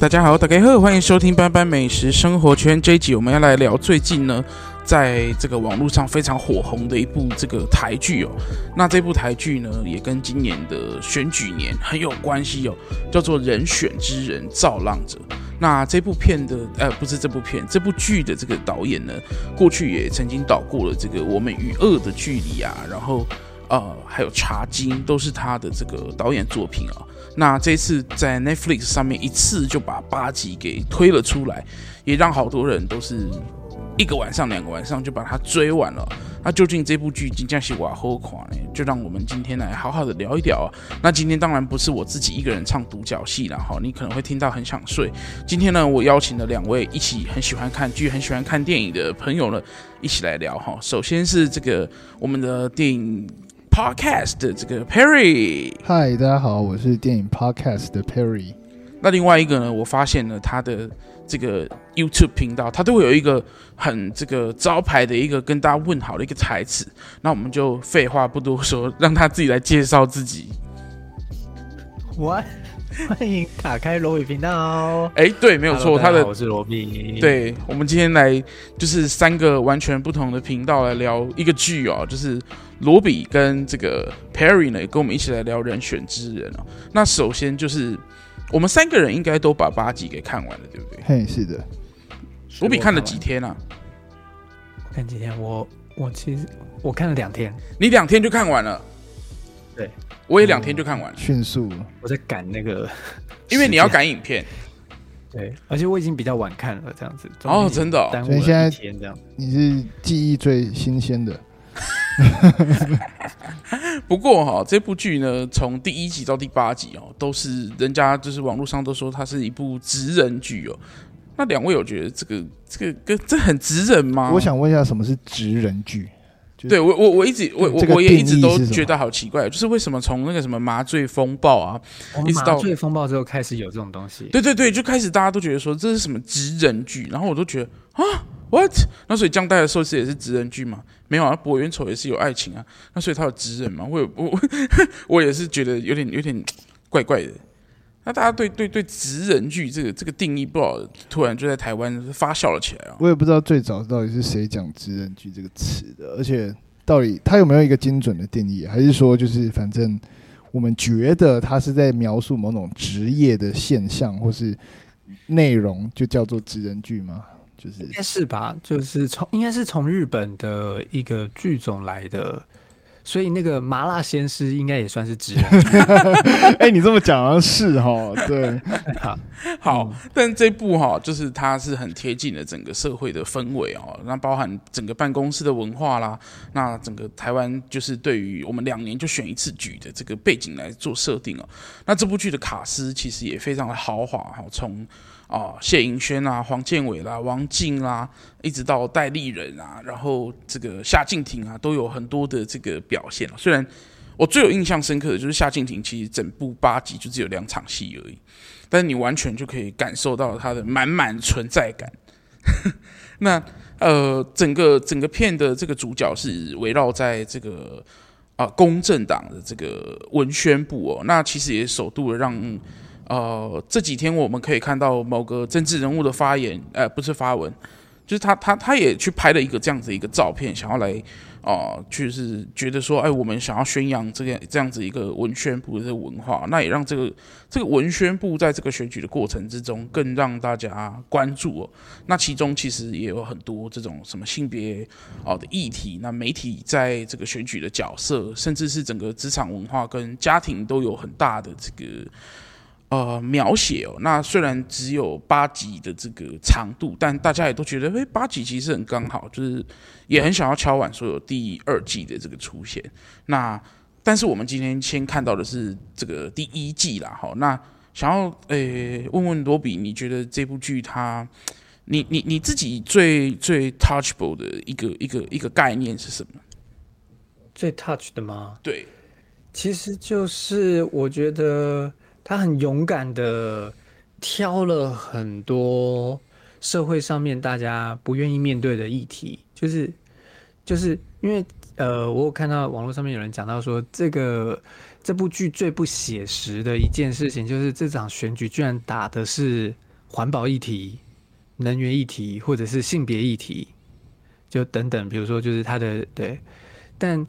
大家好，大家好，欢迎收听斑斑美食生活圈这一集，我们要来聊最近呢，在这个网络上非常火红的一部这个台剧哦。那这部台剧呢，也跟今年的选举年很有关系哦，叫做《人选之人造浪者》。那这部片的，呃，不是这部片，这部剧的这个导演呢，过去也曾经导过了这个《我们与恶的距离》啊，然后呃，还有《茶金》，都是他的这个导演作品啊。那这次在 Netflix 上面一次就把八集给推了出来，也让好多人都是一个晚上、两个晚上就把它追完了。那究竟这部剧真的是多好看呢？就让我们今天来好好的聊一聊。那今天当然不是我自己一个人唱独角戏了哈，你可能会听到很想睡。今天呢，我邀请了两位一起很喜欢看剧、很喜欢看电影的朋友呢，一起来聊哈。首先是这个我们的电影。Podcast 的这个 Perry，嗨，大家好，我是电影 Podcast 的 Perry。那另外一个呢，我发现了他的这个 YouTube 频道，他都会有一个很这个招牌的一个跟大家问好的一个台词。那我们就废话不多说，让他自己来介绍自己。What？欢迎打开罗比频道。哎、欸，对，没有错，Hello, 他的我是罗比。对，我们今天来就是三个完全不同的频道来聊一个剧哦，就是。罗比跟这个 Perry 呢，也跟我们一起来聊《人选之人》哦。那首先就是我们三个人应该都把八集给看完了，对不对？嘿，是的。罗比看了几天啊？我看几天？我我其实我看了两天。你两天就看完了？对，我也两天就看完了，迅速。我在赶那个，因为你要赶影片。对，而且我已经比较晚看了，这样子。哦，真的哦。所以现在这样，你是记忆最新鲜的。不过哈，这部剧呢，从第一集到第八集哦，都是人家就是网络上都说它是一部直人剧哦。那两位有觉得这个这个跟这很直人吗？我想问一下，什么是直人剧？对我我我一直我我我也一直都觉得好奇怪，就是为什么从那个什么麻醉风暴啊，一直到麻醉风暴之后开始有这种东西？对对对，就开始大家都觉得说这是什么直人剧，然后我都觉得啊。What？那所以江代的寿司也是直人剧吗？没有啊，博元丑也是有爱情啊。那所以他有职人嘛？我有我我也是觉得有点有点怪怪的。那大家对对对职人剧这个这个定义，不知道突然就在台湾发酵了起来啊。我也不知道最早到底是谁讲职人剧这个词的，而且到底他有没有一个精准的定义，还是说就是反正我们觉得他是在描述某种职业的现象或是内容，就叫做职人剧吗？就是应该是吧，就是从应该是从日本的一个剧种来的，所以那个麻辣鲜师应该也算是职人。哎、欸，你这么讲好像是哈，对，好，好，但这部哈，就是它是很贴近的整个社会的氛围哦，那包含整个办公室的文化啦，那整个台湾就是对于我们两年就选一次举的这个背景来做设定哦，那这部剧的卡司其实也非常的豪华哈，从啊，谢盈轩啊，黄建伟啦，王静啦，一直到戴立忍啊，然后这个夏靖庭啊，都有很多的这个表现。虽然我最有印象深刻的就是夏靖庭，其实整部八集就只有两场戏而已，但你完全就可以感受到他的满满存在感。那呃，整个整个片的这个主角是围绕在这个啊公正党的这个文宣部哦，那其实也首度的让。呃，这几天我们可以看到某个政治人物的发言，呃，不是发文，就是他他他也去拍了一个这样子一个照片，想要来啊、就是觉得说，哎，我们想要宣扬这个这样子一个文宣部的文化，那也让这个这个文宣部在这个选举的过程之中更让大家关注哦。那其中其实也有很多这种什么性别哦的议题，那媒体在这个选举的角色，甚至是整个职场文化跟家庭都有很大的这个。呃，描写哦，那虽然只有八集的这个长度，但大家也都觉得，哎，八集其实很刚好，就是也很想要敲完所有第二季的这个出现。那但是我们今天先看到的是这个第一季啦，哈。那想要诶问问罗比，你觉得这部剧它，你你你自己最最 touchable 的一个一个一个概念是什么？最 touch 的吗？对，其实就是我觉得。他很勇敢的挑了很多社会上面大家不愿意面对的议题，就是就是因为呃，我有看到网络上面有人讲到说，这个这部剧最不写实的一件事情，就是这场选举居然打的是环保议题、能源议题，或者是性别议题，就等等，比如说就是他的对，但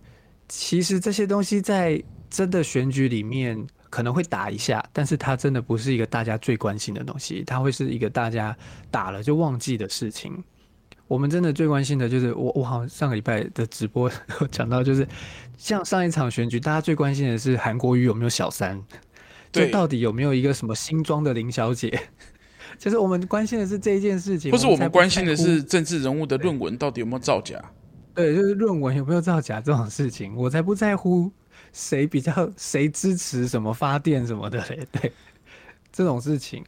其实这些东西在真的选举里面可能会打一下，但是它真的不是一个大家最关心的东西，它会是一个大家打了就忘记的事情。我们真的最关心的就是我，我好像上个礼拜的直播讲到，就是像上一场选举，大家最关心的是韩国瑜有没有小三，就到底有没有一个什么新装的林小姐，就是我们关心的是这一件事情，不是我们关心的是政治人物的论文到底有没有造假，对，就是论文有没有造假这种事情，我才不在乎谁比较谁支持什么发电什么的嘞，对这种事情，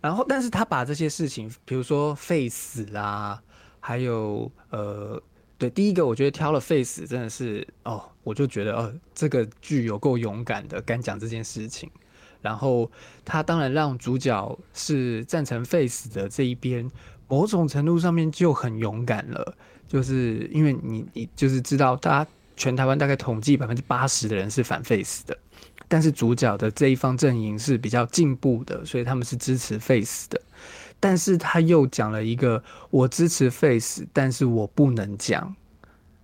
然后但是他把这些事情，比如说 face 啦。还有呃，对，第一个我觉得挑了 face 真的是哦，我就觉得哦，这个剧有够勇敢的，敢讲这件事情。然后他当然让主角是赞成 face 的这一边，某种程度上面就很勇敢了，就是因为你你就是知道，大家全台湾大概统计百分之八十的人是反 Face 的，但是主角的这一方阵营是比较进步的，所以他们是支持 Face 的。但是他又讲了一个，我支持 Face，但是我不能讲，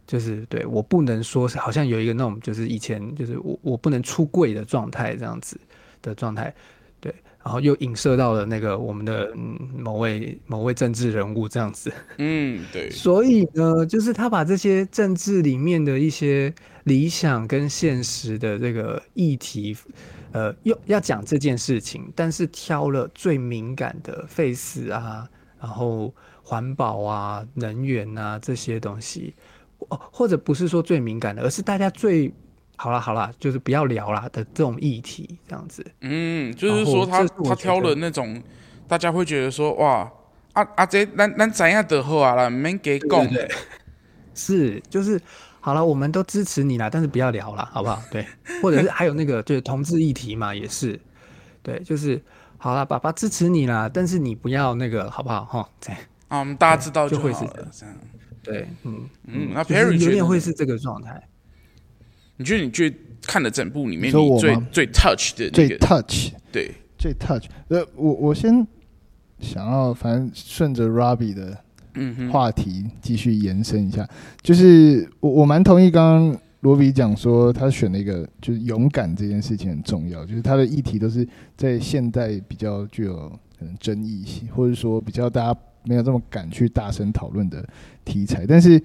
就是对我不能说，好像有一个那种，就是以前就是我我不能出柜的状态这样子的状态，对，然后又影射到了那个我们的嗯某位某位政治人物这样子，嗯，对，所以呢，就是他把这些政治里面的一些理想跟现实的这个议题。呃，又要讲这件事情，但是挑了最敏感的 face 啊，然后环保啊、能源啊这些东西，哦，或者不是说最敏感的，而是大家最好啦好啦，就是不要聊啦的这种议题，这样子。嗯，就是说他他挑了那种大家会觉得说哇，啊啊这咱咱怎样的好啊啦，免给讲，是就是。好了，我们都支持你啦，但是不要聊了，好不好？对，或者是还有那个，就是同志议题嘛，也是，对，就是好了，爸爸支持你啦，但是你不要那个，好不好？哈，对，啊，我们大家知道就会是这样，对，嗯嗯，那 Perry 有点会是这个状态。你觉得你最看的整部里面，你最最 touch 的、那个，最 touch，对，最 touch。呃，我我先想要，反正顺着 Robbie 的。嗯，话题继续延伸一下，就是我我蛮同意刚刚罗比讲说他选了一个就是勇敢这件事情很重要，就是他的议题都是在现代比较具有可能争议性，或者说比较大家没有这么敢去大声讨论的题材。但是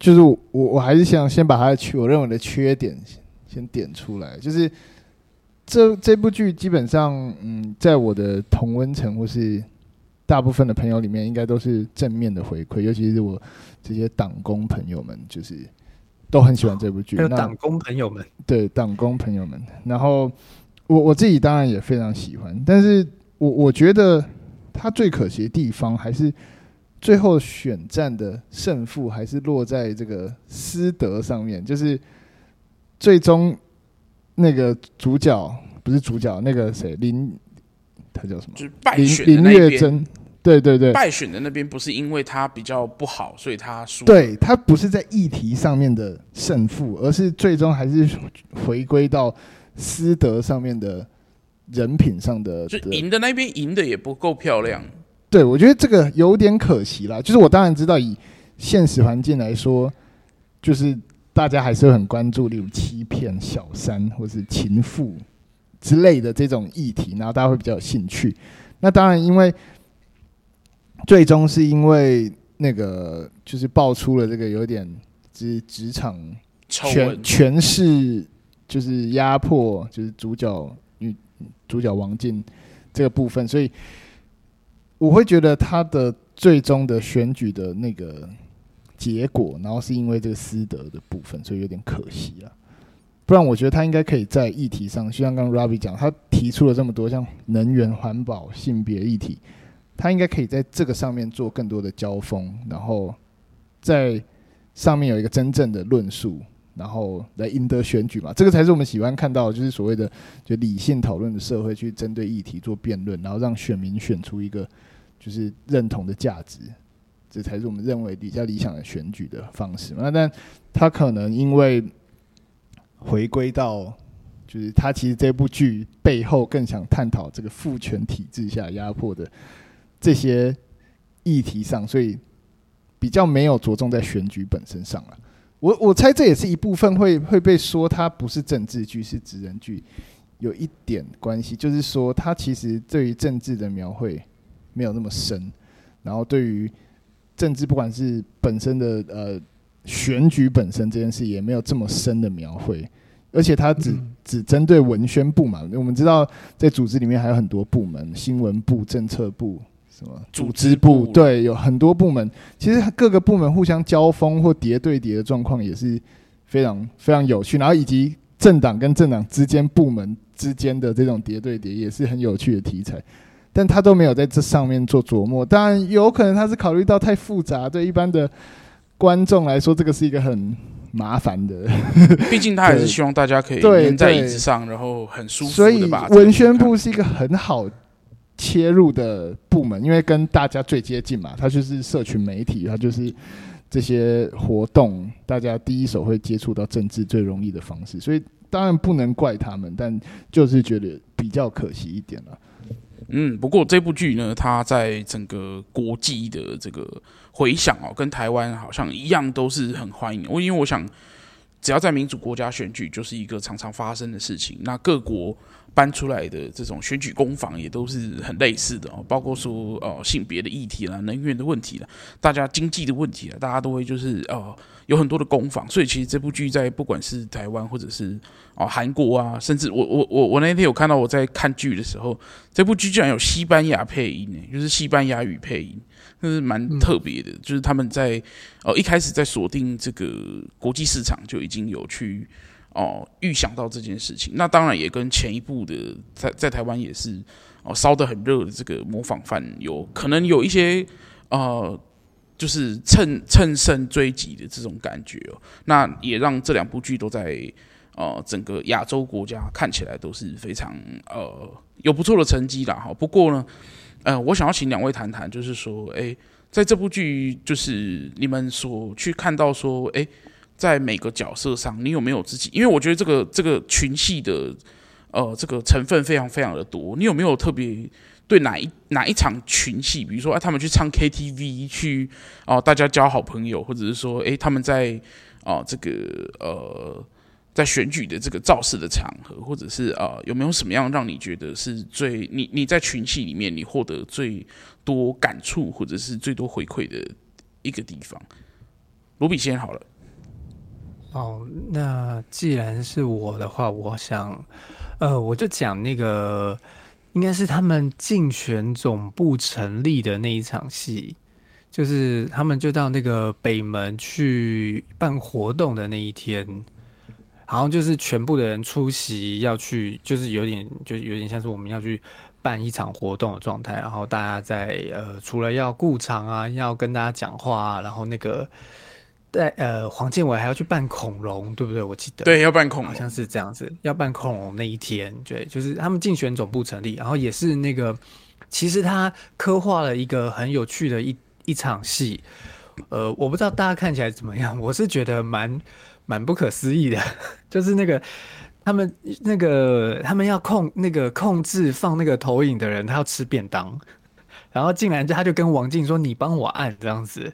就是我我还是想先把他的缺我认为的缺点先点出来，就是这这部剧基本上嗯，在我的同温层或是。大部分的朋友里面应该都是正面的回馈，尤其是我这些党工朋友们，就是都很喜欢这部剧。还有党工朋友们，对党工朋友们。然后我我自己当然也非常喜欢，但是我我觉得它最可惜的地方，还是最后选战的胜负还是落在这个师德上面，就是最终那个主角不是主角，那个谁林，他叫什么？就是败选林月珍。对对对，败选的那边不是因为他比较不好，所以他输。对，他不是在议题上面的胜负，而是最终还是回归到师德上面的人品上的。就赢的那边赢的也不够漂亮。对，我觉得这个有点可惜啦。就是我当然知道，以现实环境来说，就是大家还是会很关注，例如欺骗、小三或是情妇之类的这种议题，然后大家会比较有兴趣。那当然，因为最终是因为那个就是爆出了这个有点职职场权权势，就是压迫，就是主角女主角王静这个部分，所以我会觉得他的最终的选举的那个结果，然后是因为这个私德的部分，所以有点可惜了。不然我觉得他应该可以在议题上，就像刚刚 Ravi 讲，他提出了这么多像能源、环保、性别议题。他应该可以在这个上面做更多的交锋，然后在上面有一个真正的论述，然后来赢得选举嘛。这个才是我们喜欢看到，就是所谓的就理性讨论的社会，去针对议题做辩论，然后让选民选出一个就是认同的价值。这才是我们认为比较理想的选举的方式嘛。那但他可能因为回归到就是他其实这部剧背后更想探讨这个父权体制下压迫的这些议题上，所以比较没有着重在选举本身上了。我我猜这也是一部分会会被说它不是政治剧，是职人剧，有一点关系，就是说它其实对于政治的描绘没有那么深，然后对于政治不管是本身的呃选举本身这件事也没有这么深的描绘，而且它只只针对文宣部嘛，我们知道在组织里面还有很多部门，新闻部、政策部。什么组织部？对，有很多部门。其实各个部门互相交锋或叠对叠的状况也是非常非常有趣。然后以及政党跟政党之间、部门之间的这种叠对叠也是很有趣的题材。但他都没有在这上面做琢磨。当然，有可能他是考虑到太复杂，对一般的观众来说，这个是一个很麻烦的。毕竟他还是希望大家可以对在椅子上，然后很舒服的吧。所以文宣部是一个很好。切入的部门，因为跟大家最接近嘛，它就是社群媒体，它就是这些活动，大家第一手会接触到政治最容易的方式，所以当然不能怪他们，但就是觉得比较可惜一点了。嗯，不过这部剧呢，它在整个国际的这个回响哦，跟台湾好像一样，都是很欢迎。我因为我想，只要在民主国家选举，就是一个常常发生的事情。那各国。搬出来的这种选举攻防也都是很类似的哦，包括说呃性别的议题啦、能源的问题啦、大家经济的问题啦，大家都会就是呃有很多的攻防，所以其实这部剧在不管是台湾或者是哦韩国啊，甚至我我我我那天有看到我在看剧的时候，这部剧居然有西班牙配音呢，就是西班牙语配音，那是蛮特别的，就是他们在哦一开始在锁定这个国际市场就已经有去。哦，预想到这件事情，那当然也跟前一部的在在台湾也是哦烧得很热的这个模仿犯有可能有一些呃，就是乘乘胜追击的这种感觉哦。那也让这两部剧都在呃整个亚洲国家看起来都是非常呃有不错的成绩啦哈。不过呢，呃，我想要请两位谈谈，就是说，哎，在这部剧就是你们所去看到说，哎。在每个角色上，你有没有自己？因为我觉得这个这个群戏的，呃，这个成分非常非常的多。你有没有特别对哪一哪一场群戏？比如说，啊，他们去唱 KTV，去哦、大家交好朋友，或者是说，哎，他们在哦、这个呃，在选举的这个造势的场合，或者是啊、有没有什么样让你觉得是最你你在群戏里面你获得最多感触，或者是最多回馈的一个地方？罗比先好了。哦，那既然是我的话，我想，呃，我就讲那个，应该是他们竞选总部成立的那一场戏，就是他们就到那个北门去办活动的那一天，好像就是全部的人出席要去，就是有点，就有点像是我们要去办一场活动的状态，然后大家在呃，除了要顾场啊，要跟大家讲话啊，然后那个。对，呃，黄建伟还要去扮恐龙，对不对？我记得对，要扮恐龙，好像是这样子。要扮恐龙那一天，对，就是他们竞选总部成立，然后也是那个，其实他刻画了一个很有趣的一一场戏。呃，我不知道大家看起来怎么样，我是觉得蛮蛮不可思议的，就是那个他们那个他们要控那个控制放那个投影的人，他要吃便当，然后竟然他就跟王静说：“你帮我按这样子。”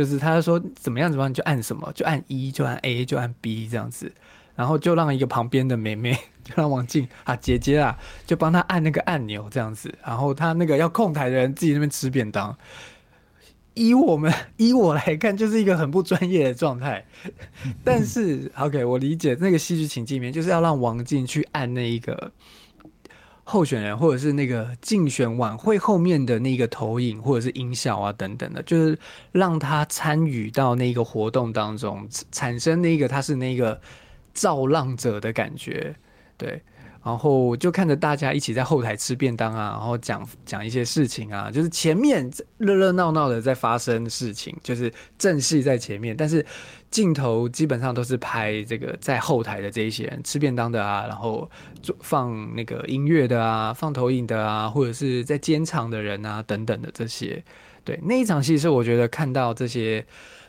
就是他说怎么样怎么样就按什么，就按一就按 A 就按 B 这样子，然后就让一个旁边的妹妹就让王静啊姐姐啊就帮他按那个按钮这样子，然后他那个要控台的人自己那边吃便当。以我们以我来看，就是一个很不专业的状态。但是 OK，我理解那个戏剧情境里面就是要让王静去按那一个。候选人或者是那个竞选晚会后面的那个投影或者是音效啊等等的，就是让他参与到那个活动当中，产生那个他是那个造浪者的感觉，对。然后就看着大家一起在后台吃便当啊，然后讲讲一些事情啊，就是前面热热闹闹的在发生事情，就是正戏在前面，但是镜头基本上都是拍这个在后台的这一些人吃便当的啊，然后放那个音乐的啊，放投影的啊，或者是在监场的人啊等等的这些，对，那一场戏是我觉得看到这些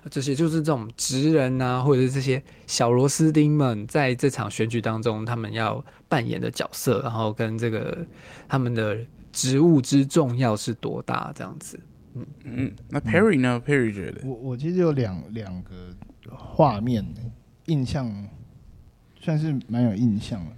这些就是这种职人啊，或者是这些小螺丝钉们在这场选举当中，他们要扮演的角色，然后跟这个他们的职务之重要是多大这样子。嗯嗯，那 Perry 呢、嗯、？Perry 觉得我我其实有两两个画面印象，算是蛮有印象的。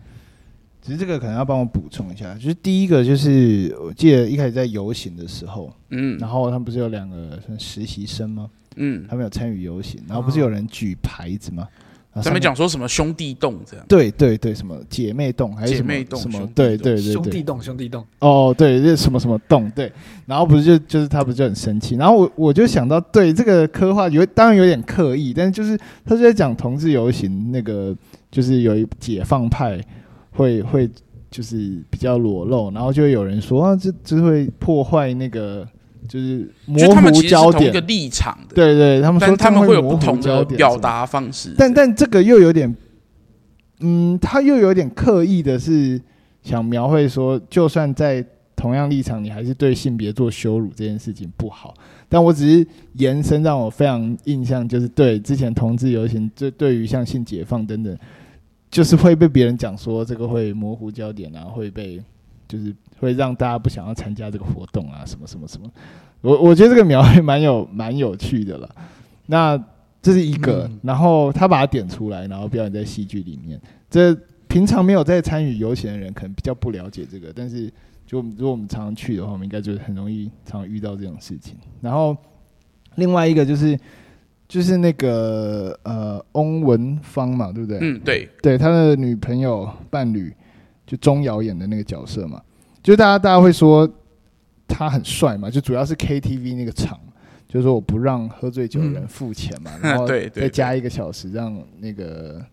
只是这个可能要帮我补充一下，就是第一个就是我记得一开始在游行的时候，嗯，然后他们不是有两个实习生吗？嗯，他们有参与游行，然后不是有人举牌子吗？上面讲说什么兄弟洞这样？对对对，什么姐妹洞还是什么妹洞什么？对对对，兄弟洞兄弟洞。哦，对，这什么什么洞？对，然后不是就就是他不是就很生气，然后我我就想到，对这个刻画有当然有点刻意，但是就是他就在讲同志游行那个，就是有一解放派。会会就是比较裸露，然后就会有人说啊，这这会破坏那个就是模糊焦点。一个立场的，对对，他们说他们会有不同的表达方式。但但这个又有点，嗯，他又有点刻意的是想描绘说，就算在同样立场，你还是对性别做羞辱这件事情不好。但我只是延伸让我非常印象，就是对之前同志游行，就对于像性解放等等。就是会被别人讲说这个会模糊焦点啊，会被就是会让大家不想要参加这个活动啊，什么什么什么。我我觉得这个描绘蛮有蛮有趣的了。那这是一个，然后他把它点出来，然后表演在戏剧里面。这平常没有在参与游行的人可能比较不了解这个，但是就如果我们常常去的话，我们应该就很容易常常遇到这种事情。然后另外一个就是。就是那个呃，翁文芳嘛，对不对？嗯，对，对，他的女朋友伴侣就钟瑶演的那个角色嘛，就大家大家会说他很帅嘛，就主要是 KTV 那个场，就是说我不让喝醉酒的人付钱嘛，嗯、然后再加一个小时，让那个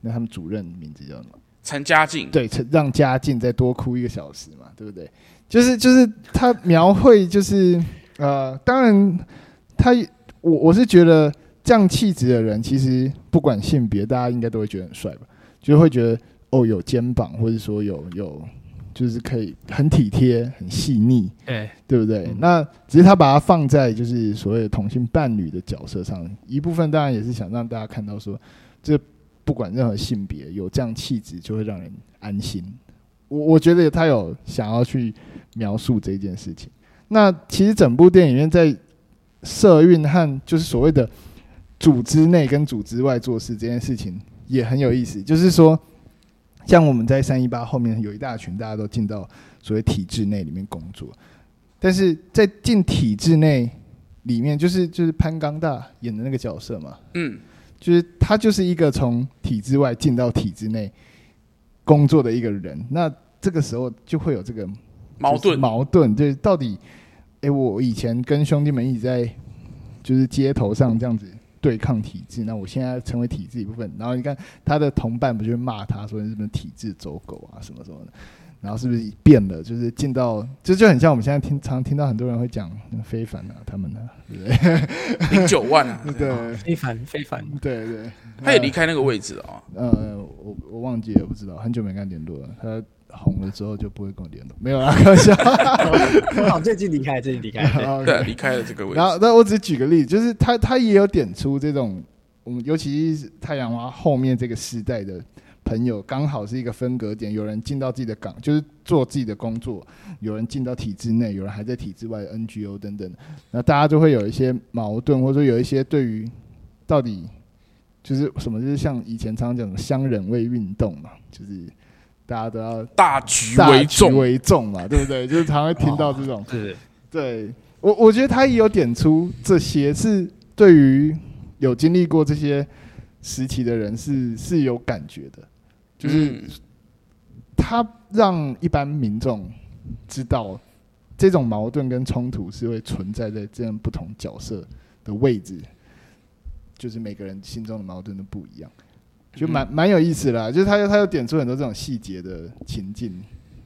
那他们主任名字叫什么？陈嘉靖。对，陈让嘉靖再多哭一个小时嘛，对不对？就是就是他描绘就是呃，当然他。我我是觉得这样气质的人，其实不管性别，大家应该都会觉得很帅吧？就会觉得哦，有肩膀，或者说有有，就是可以很体贴、很细腻，哎，对不对？嗯、那只是他把它放在就是所谓的同性伴侣的角色上，一部分当然也是想让大家看到说，这不管任何性别，有这样气质就会让人安心。我我觉得他有想要去描述这件事情。那其实整部电影院在。社运和就是所谓的组织内跟组织外做事这件事情也很有意思。就是说，像我们在三一八后面有一大群，大家都进到所谓体制内里面工作，但是在进体制内里面，就是就是潘刚大演的那个角色嘛，嗯，就是他就是一个从体制外进到体制内工作的一个人。那这个时候就会有这个矛盾，矛盾就是到底。哎、欸，我以前跟兄弟们一直在，就是街头上这样子对抗体制。那我现在成为体制一部分，然后你看他的同伴不就骂他说你是不是体制走狗啊什么什么的，然后是不是变了？就是进到就就很像我们现在听常听到很多人会讲非凡啊，他们呢、啊，对不对？零九万啊，对，非凡非凡，对对，他也离开那个位置了啊。呃，我我忘记了，不知道，很久没跟他联络了。他。红了之后就不会跟我联络，没有啦，开玩笑。好，最近离开，最近离开，对，离开了这个位置。然后，那我只举个例子，就是他他也有点出这种，我们尤其是太阳花后面这个时代的朋友，刚好是一个分隔点，有人进到自己的岗，就是做自己的工作；有人进到体制内，有人还在体制外的 NGO 等等。那大家就会有一些矛盾，或者说有一些对于到底就是什么，就是像以前常常讲的乡人味运动嘛，就是。大家都要大局为重为重嘛，对不对？就是常会听到这种，是，对我我觉得他也有点出这些，是对于有经历过这些时期的人是是有感觉的，就是他让一般民众知道这种矛盾跟冲突是会存在在这样不同角色的位置，就是每个人心中的矛盾都不一样。就蛮蛮有意思的啦，就是他又他又点出很多这种细节的情境，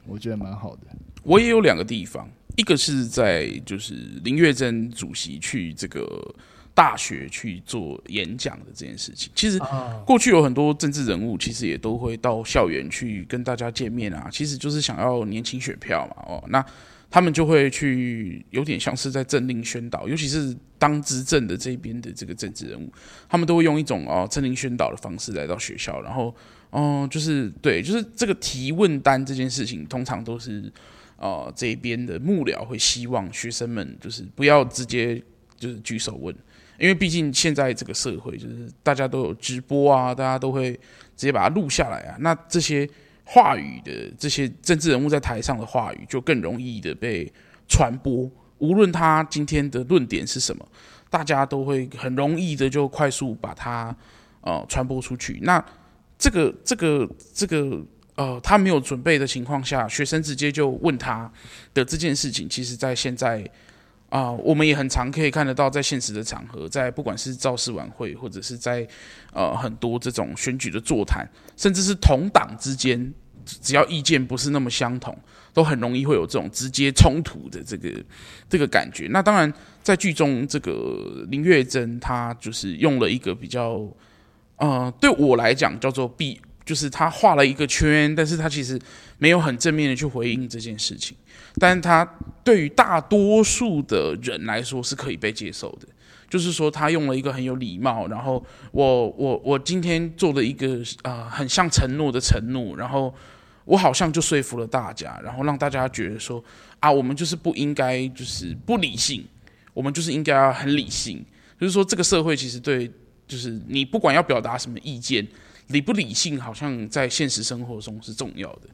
我觉得蛮好的。我也有两个地方，一个是在就是林月珍主席去这个大学去做演讲的这件事情。其实过去有很多政治人物，其实也都会到校园去跟大家见面啊，其实就是想要年轻选票嘛。哦，那他们就会去有点像是在政令宣导，尤其是当执政的这边的这个政治人物，他们都会用一种哦政令宣导的方式来到学校，然后哦、就是对，就是这个提问单这件事情，通常都是呃这边的幕僚会希望学生们就是不要直接就是举手问，因为毕竟现在这个社会就是大家都有直播啊，大家都会直接把它录下来啊，那这些。话语的这些政治人物在台上的话语就更容易的被传播，无论他今天的论点是什么，大家都会很容易的就快速把它呃传播出去。那这个这个这个呃，他没有准备的情况下，学生直接就问他的这件事情，其实在现在啊、我们也很常可以看得到，在现实的场合，在不管是造势晚会，或者是在呃很多这种选举的座谈，甚至是同党之间。只要意见不是那么相同，都很容易会有这种直接冲突的这个这个感觉。那当然，在剧中这个林月珍，她就是用了一个比较，呃，对我来讲叫做避，就是她画了一个圈，但是她其实没有很正面的去回应这件事情。但是她对于大多数的人来说是可以被接受的。就是说，他用了一个很有礼貌，然后我我我今天做了一个啊、呃，很像承诺的承诺，然后。我好像就说服了大家，然后让大家觉得说啊，我们就是不应该就是不理性，我们就是应该要很理性。就是说，这个社会其实对，就是你不管要表达什么意见，理不理性好像在现实生活中是重要的。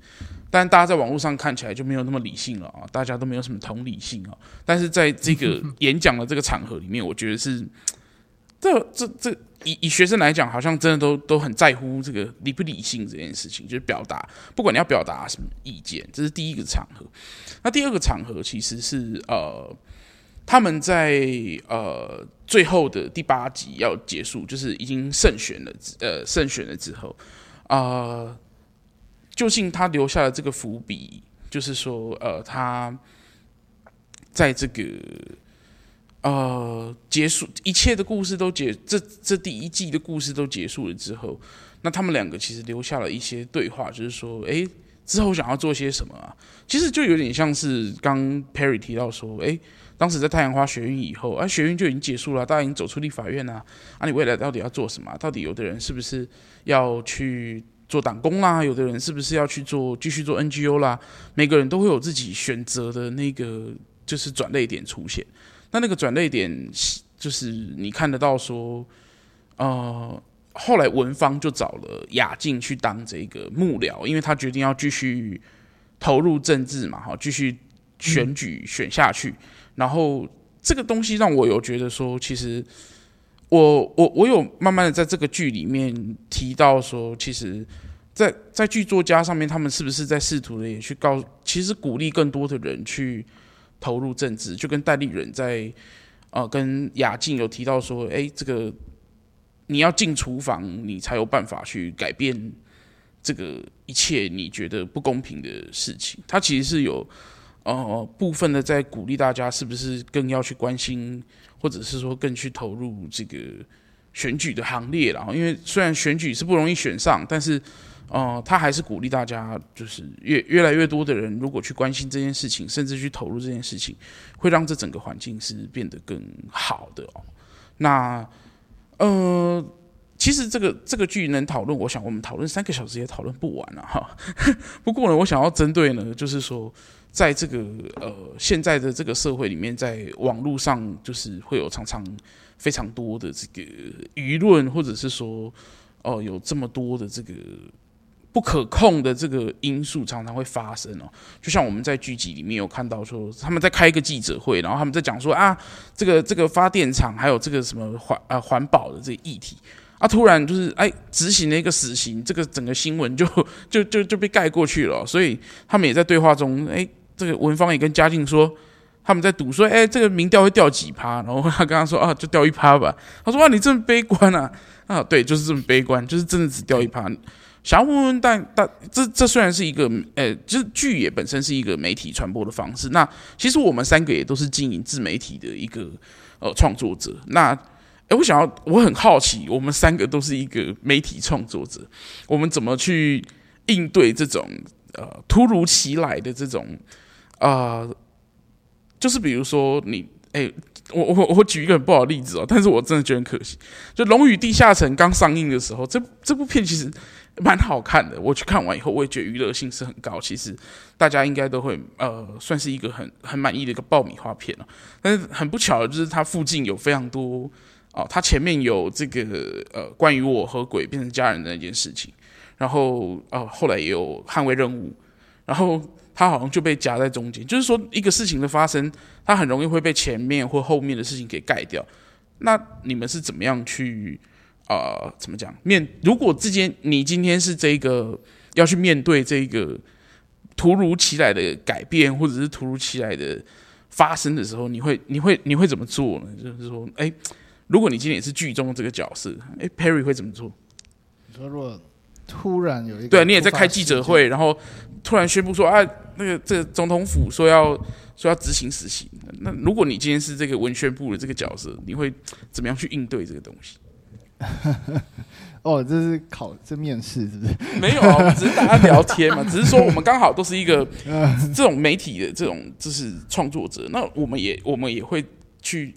但大家在网络上看起来就没有那么理性了啊，大家都没有什么同理心啊。但是在这个演讲的这个场合里面，我觉得是这这这。以以学生来讲，好像真的都都很在乎这个理不理性这件事情，就是表达，不管你要表达什么意见，这是第一个场合。那第二个场合其实是呃，他们在呃最后的第八集要结束，就是已经胜选了，呃胜选了之后，啊、呃，究竟他留下了这个伏笔，就是说呃他在这个。呃，结束一切的故事都结，这这第一季的故事都结束了之后，那他们两个其实留下了一些对话，就是说，哎，之后想要做些什么啊？其实就有点像是刚 Perry 提到说，哎，当时在太阳花学运以后，啊，学运就已经结束了，大家已经走出立法院了，啊，你未来到底要做什么？到底有的人是不是要去做党工啦？有的人是不是要去做继续做 NGO 啦？每个人都会有自己选择的那个就是转捩点出现。那那个转捩点，就是你看得到说，呃，后来文芳就找了雅静去当这个幕僚，因为他决定要继续投入政治嘛，哈，继续选举选下去。然后这个东西让我有觉得说，其实我我我有慢慢的在这个剧里面提到说，其实在，在剧作家上面，他们是不是在试图的也去告，其实鼓励更多的人去。投入政治，就跟戴立忍在，呃，跟雅静有提到说，哎，这个你要进厨房，你才有办法去改变这个一切你觉得不公平的事情。他其实是有，呃，部分的在鼓励大家，是不是更要去关心，或者是说更去投入这个选举的行列。然后，因为虽然选举是不容易选上，但是。哦、他还是鼓励大家，就是越越来越多的人，如果去关心这件事情，甚至去投入这件事情，会让这整个环境是变得更好的哦。那呃，其实这个这个剧能讨论，我想我们讨论三个小时也讨论不完了哈。不过呢，我想要针对呢，就是说，在这个呃现在的这个社会里面，在网络上，就是会有常常非常多的这个舆论，或者是说，哦、有这么多的这个。不可控的这个因素常常会发生哦，就像我们在剧集里面有看到说，他们在开一个记者会，然后他们在讲说啊，这个这个发电厂还有这个什么环啊环保的这个议题啊，突然就是哎执行了一个死刑，这个整个新闻就就就就被盖过去了，所以他们也在对话中，哎，这个文芳也跟嘉靖说，他们在赌说，哎，这个民调会掉几趴，然后他跟他说啊，就掉一趴吧，他说哇，你这么悲观啊，啊，对，就是这么悲观，就是真的只掉一趴。想要问问，但但这这虽然是一个，呃，就是剧也本身是一个媒体传播的方式。那其实我们三个也都是经营自媒体的一个呃创作者。那，诶，我想要，我很好奇，我们三个都是一个媒体创作者，我们怎么去应对这种呃突如其来的这种呃就是比如说你，哎、我我我举一个很不好例子哦，但是我真的觉得很可惜。就《龙与地下城》刚上映的时候，这这部片其实蛮好看的。我去看完以后，我也觉得娱乐性是很高。其实大家应该都会呃，算是一个很很满意的一个爆米花片了。但是很不巧的就是它附近有非常多哦，它前面有这个呃，关于我和鬼变成家人的那件事情，然后呃，后来也有捍卫任务，然后。它好像就被夹在中间，就是说一个事情的发生，它很容易会被前面或后面的事情给盖掉。那你们是怎么样去呃，怎么讲面？如果之间你今天是这个要去面对这个突如其来的改变，或者是突如其来的发生的时候，你会你会你会怎么做呢？就是说，哎，如果你今天也是剧中的这个角色，哎，Perry 会怎么做？你说如果突然有一个对，你也在开记者会，然后突然宣布说啊。那个这个总统府说要说要执行死刑，那如果你今天是这个文宣部的这个角色，你会怎么样去应对这个东西？哦，这是考这面试是不是？没有啊，只是大家聊天嘛，只是说我们刚好都是一个 这种媒体的这种就是创作者，那我们也我们也会去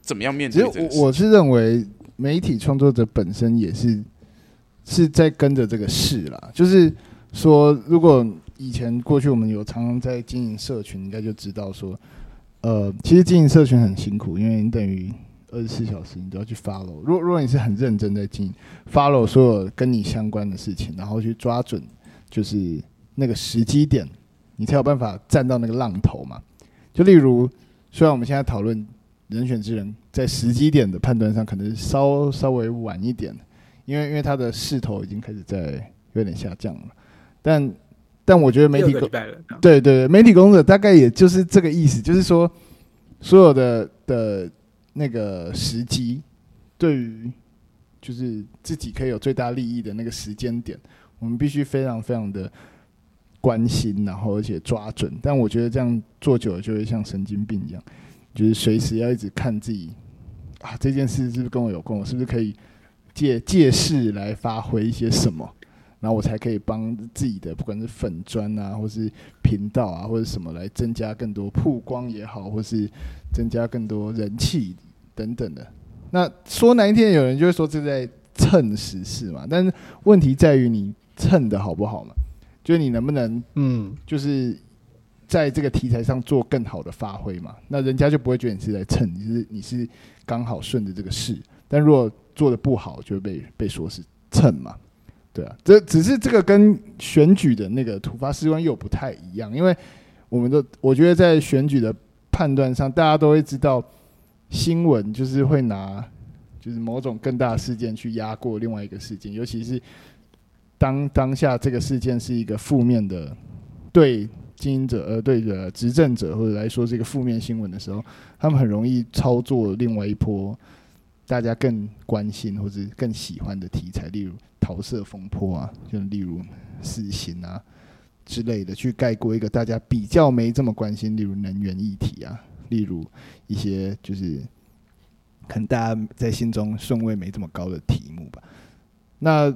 怎么样面对我我是认为媒体创作者本身也是是在跟着这个事啦，就是说如果。以前过去我们有常常在经营社群，应该就知道说，呃，其实经营社群很辛苦，因为你等于二十四小时你都要去 follow。如果如果你是很认真在经营，follow 所有跟你相关的事情，然后去抓准就是那个时机点，你才有办法站到那个浪头嘛。就例如，虽然我们现在讨论人选之人，在时机点的判断上可能稍稍微晚一点，因为因为他的势头已经开始在有点下降了，但。但我觉得媒体工对对对，媒体工作者大概也就是这个意思，就是说所有的的那个时机，对于就是自己可以有最大利益的那个时间点，我们必须非常非常的关心，然后而且抓准。但我觉得这样做久了就会像神经病一样，就是随时要一直看自己啊，这件事是不是跟我有关？我是不是可以借借势来发挥一些什么？然后我才可以帮自己的，不管是粉砖啊，或是频道啊，或者什么，来增加更多曝光也好，或是增加更多人气等等的。那说难听，有人就会说这在蹭时事嘛。但是问题在于你蹭的好不好嘛？就是你能不能，嗯，就是在这个题材上做更好的发挥嘛？那人家就不会觉得你是在蹭，你是你是刚好顺着这个事。但如果做的不好，就会被被说是蹭嘛。对啊，这只是这个跟选举的那个突发事关又不太一样，因为我们的我觉得在选举的判断上，大家都会知道新闻就是会拿就是某种更大的事件去压过另外一个事件，尤其是当当下这个事件是一个负面的对经营者呃对的执政者或者来说是一个负面新闻的时候，他们很容易操作另外一波大家更关心或者更喜欢的题材，例如。桃色风波啊，就例如死刑啊之类的，去盖过一个大家比较没这么关心，例如能源议题啊，例如一些就是可能大家在心中顺位没这么高的题目吧。那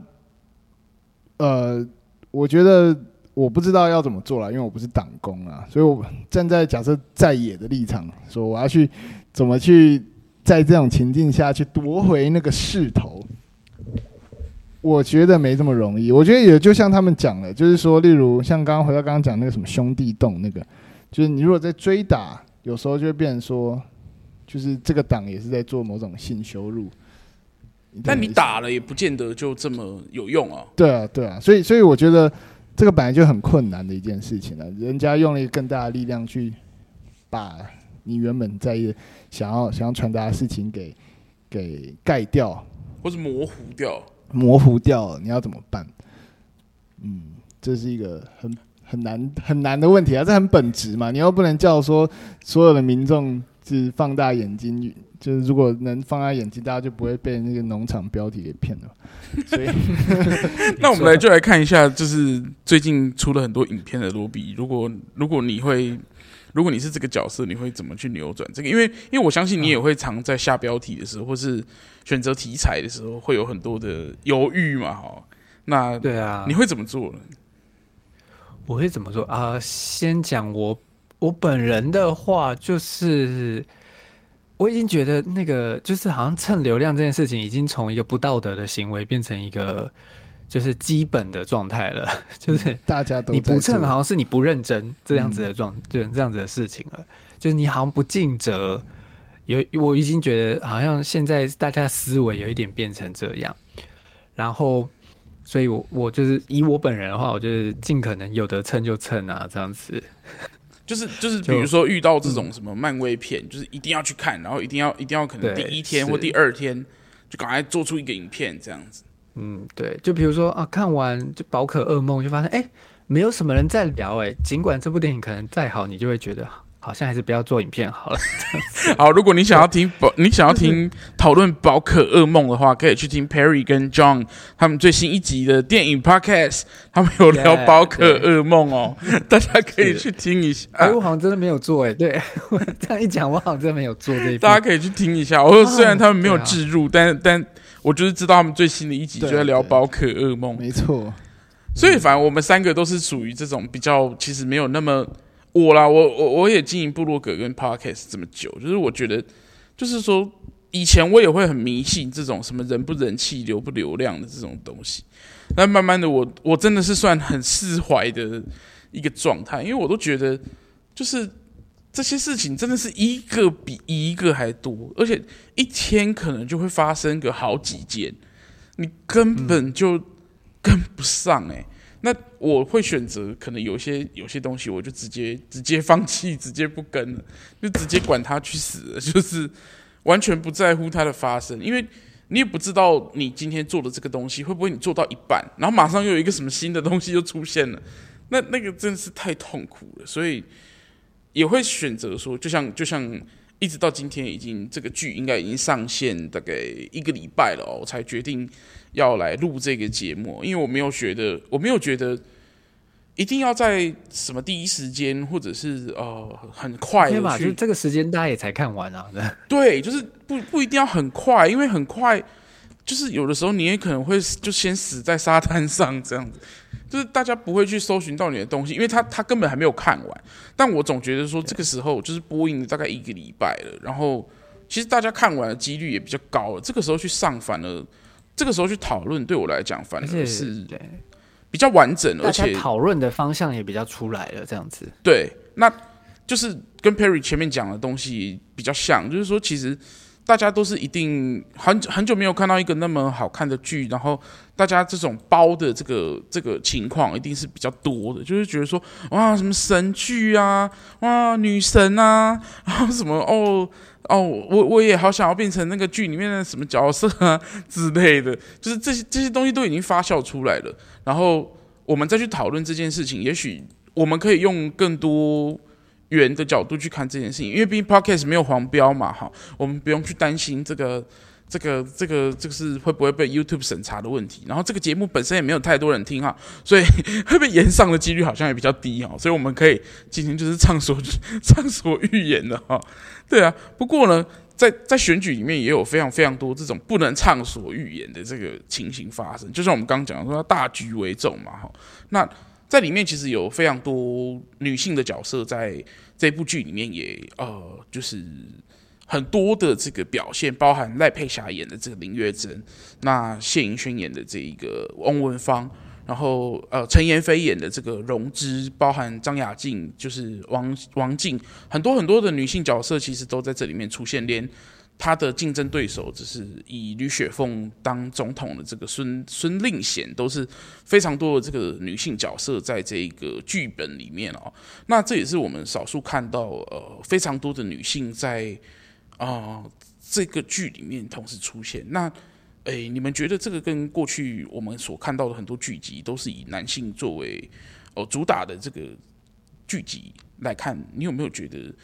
呃，我觉得我不知道要怎么做了，因为我不是党工啊，所以我站在假设在野的立场，说我要去怎么去在这种情境下去夺回那个势头。我觉得没这么容易。我觉得也就像他们讲的，就是说，例如像刚刚回到刚刚讲那个什么兄弟洞那个，就是你如果在追打，有时候就会变成说，就是这个党也是在做某种性羞辱。但你打了也不见得就这么有用啊。对啊，对啊，所以所以我觉得这个本来就很困难的一件事情了。人家用了一个更大的力量去把你原本在意想要想要传达的事情给给盖掉，或是模糊掉。模糊掉了，你要怎么办？嗯，这是一个很很难很难的问题啊，这很本质嘛。你又不能叫说所有的民众是放大眼睛，就是如果能放大眼睛，大家就不会被那个农场标题给骗了。所以 那我们来就来看一下，就是最近出了很多影片的罗比。如果如果你会。如果你是这个角色，你会怎么去扭转这个？因为，因为我相信你也会常在下标题的时候，或是选择题材的时候，会有很多的犹豫嘛，哈。那对啊，你会怎么做呢？我会怎么做啊？先讲我我本人的话，就是我已经觉得那个就是好像蹭流量这件事情，已经从一个不道德的行为变成一个就是基本的状态了。就是大家都你不蹭，好像是你不认真这样子的状，就这样子的事情了。就是你好像不尽责，有我已经觉得好像现在大家思维有一点变成这样，然后。所以我，我我就是以我本人的话，我就是尽可能有的蹭就蹭啊，这样子。就是就是，比如说遇到这种什么漫威片，就是一定要去看，然后一定要一定要可能第一天或第二天就赶快做出一个影片这样子。嗯，对，就比如说啊，看完就宝可噩梦，就发现哎、欸，没有什么人在聊哎、欸，尽管这部电影可能再好，你就会觉得。好像还是不要做影片好了。好，如果你想要听宝，你想要听讨论宝可噩梦的话，可以去听 Perry 跟 John 他们最新一集的电影 Podcast，他们有聊宝可噩梦哦，大家可以去听一下。哎，我好像真的没有做哎，对我 这样一讲，我好像真的没有做这一。大家可以去听一下。我说虽然他们没有置入，但但我就是知道他们最新的一集就在聊宝可噩梦，没错。所以反正我们三个都是属于这种比较，其实没有那么。我啦，我我我也经营部落格跟 podcast 这么久，就是我觉得，就是说，以前我也会很迷信这种什么人不人气、流不流量的这种东西，但慢慢的我，我我真的是算很释怀的一个状态，因为我都觉得，就是这些事情真的是一个比一个还多，而且一天可能就会发生个好几件，你根本就跟不上哎、那我会选择，可能有些有些东西，我就直接直接放弃，直接不跟了，就直接管他去死了，就是完全不在乎它的发生，因为你也不知道你今天做的这个东西会不会你做到一半，然后马上又有一个什么新的东西又出现了，那那个真的是太痛苦了，所以也会选择说，就像就像一直到今天，已经这个剧应该已经上线大概一个礼拜了哦，我才决定。要来录这个节目，因为我没有觉得，我没有觉得一定要在什么第一时间，或者是呃很快的去，就这个时间大家也才看完啊。对，就是不不一定要很快，因为很快就是有的时候你也可能会就先死在沙滩上这样子，就是大家不会去搜寻到你的东西，因为他他根本还没有看完。但我总觉得说这个时候就是播映大概一个礼拜了，然后其实大家看完的几率也比较高了，这个时候去上反而。这个时候去讨论，对我来讲反而是比较完整，而且讨论的方向也比较出来了。这样子，对，那就是跟 Perry 前面讲的东西比较像，就是说，其实大家都是一定很很久没有看到一个那么好看的剧，然后大家这种包的这个这个情况一定是比较多的，就是觉得说，哇，什么神剧啊，哇，女神啊，然后什么哦。哦，我我也好想要变成那个剧里面的什么角色啊 之类的，就是这些这些东西都已经发酵出来了。然后我们再去讨论这件事情，也许我们可以用更多元的角度去看这件事情，因为毕竟 Podcast 没有黄标嘛，哈，我们不用去担心这个。这个这个这个是会不会被 YouTube 审查的问题？然后这个节目本身也没有太多人听哈，所以会被延上的几率好像也比较低哈。所以我们可以进行就是畅所 畅所欲言的哈。对啊，不过呢，在在选举里面也有非常非常多这种不能畅所欲言的这个情形发生。就像我们刚刚讲的说，大局为重嘛哈。那在里面其实有非常多女性的角色在这部剧里面也呃就是。很多的这个表现，包含赖佩霞演的这个林月珍，那谢盈萱演的这一个翁文芳，然后呃陈妍霏演的这个荣枝，包含张雅静就是王王静，很多很多的女性角色其实都在这里面出现，连他的竞争对手只是以吕雪凤当总统的这个孙孙令贤，都是非常多的这个女性角色在这个剧本里面哦，那这也是我们少数看到呃非常多的女性在。啊、这个剧里面同时出现，那，诶，你们觉得这个跟过去我们所看到的很多剧集都是以男性作为哦、主打的这个剧集来看，你有没有觉得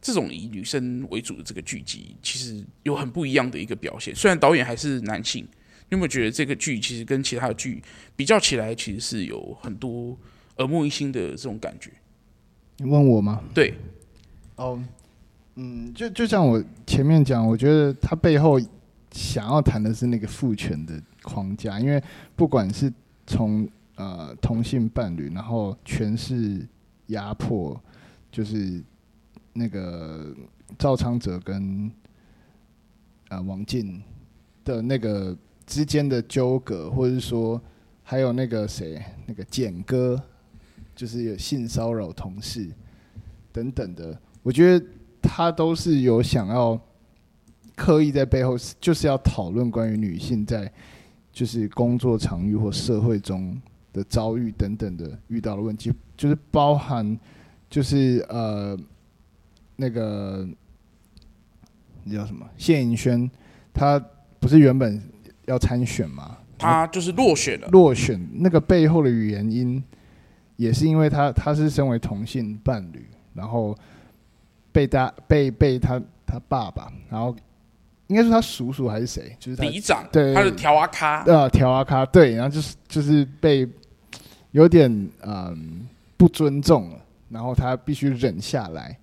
这种以女生为主的这个剧集，其实有很不一样的一个表现？虽然导演还是男性，你有没有觉得这个剧其实跟其他的剧比较起来，其实是有很多耳目一新的这种感觉？你问我吗？对，哦。Um 嗯，就就像我前面讲，我觉得他背后想要谈的是那个父权的框架，因为不管是从呃同性伴侣，然后权势压迫就是那个赵昌泽跟啊、王静的那个之间的纠葛，或者说还有那个谁，那个简哥，就是有性骚扰同事等等的，我觉得他都是有想要刻意在背后，就是要讨论关于女性在就是工作场域或社会中的遭遇等等的遇到的问题，就是包含就是呃那个那叫什么谢盈萱，他不是原本要参选吗？他就是落选了。落选那个背后的原因，也是因为他他是身为同性伴侣，然后被大被被他他爸爸，然后。应该是他叔叔还是谁？就是里长，对，他是条阿卡，呃，条阿卡，对，然后就是就是被有点嗯不尊重了，然后他必须忍下来，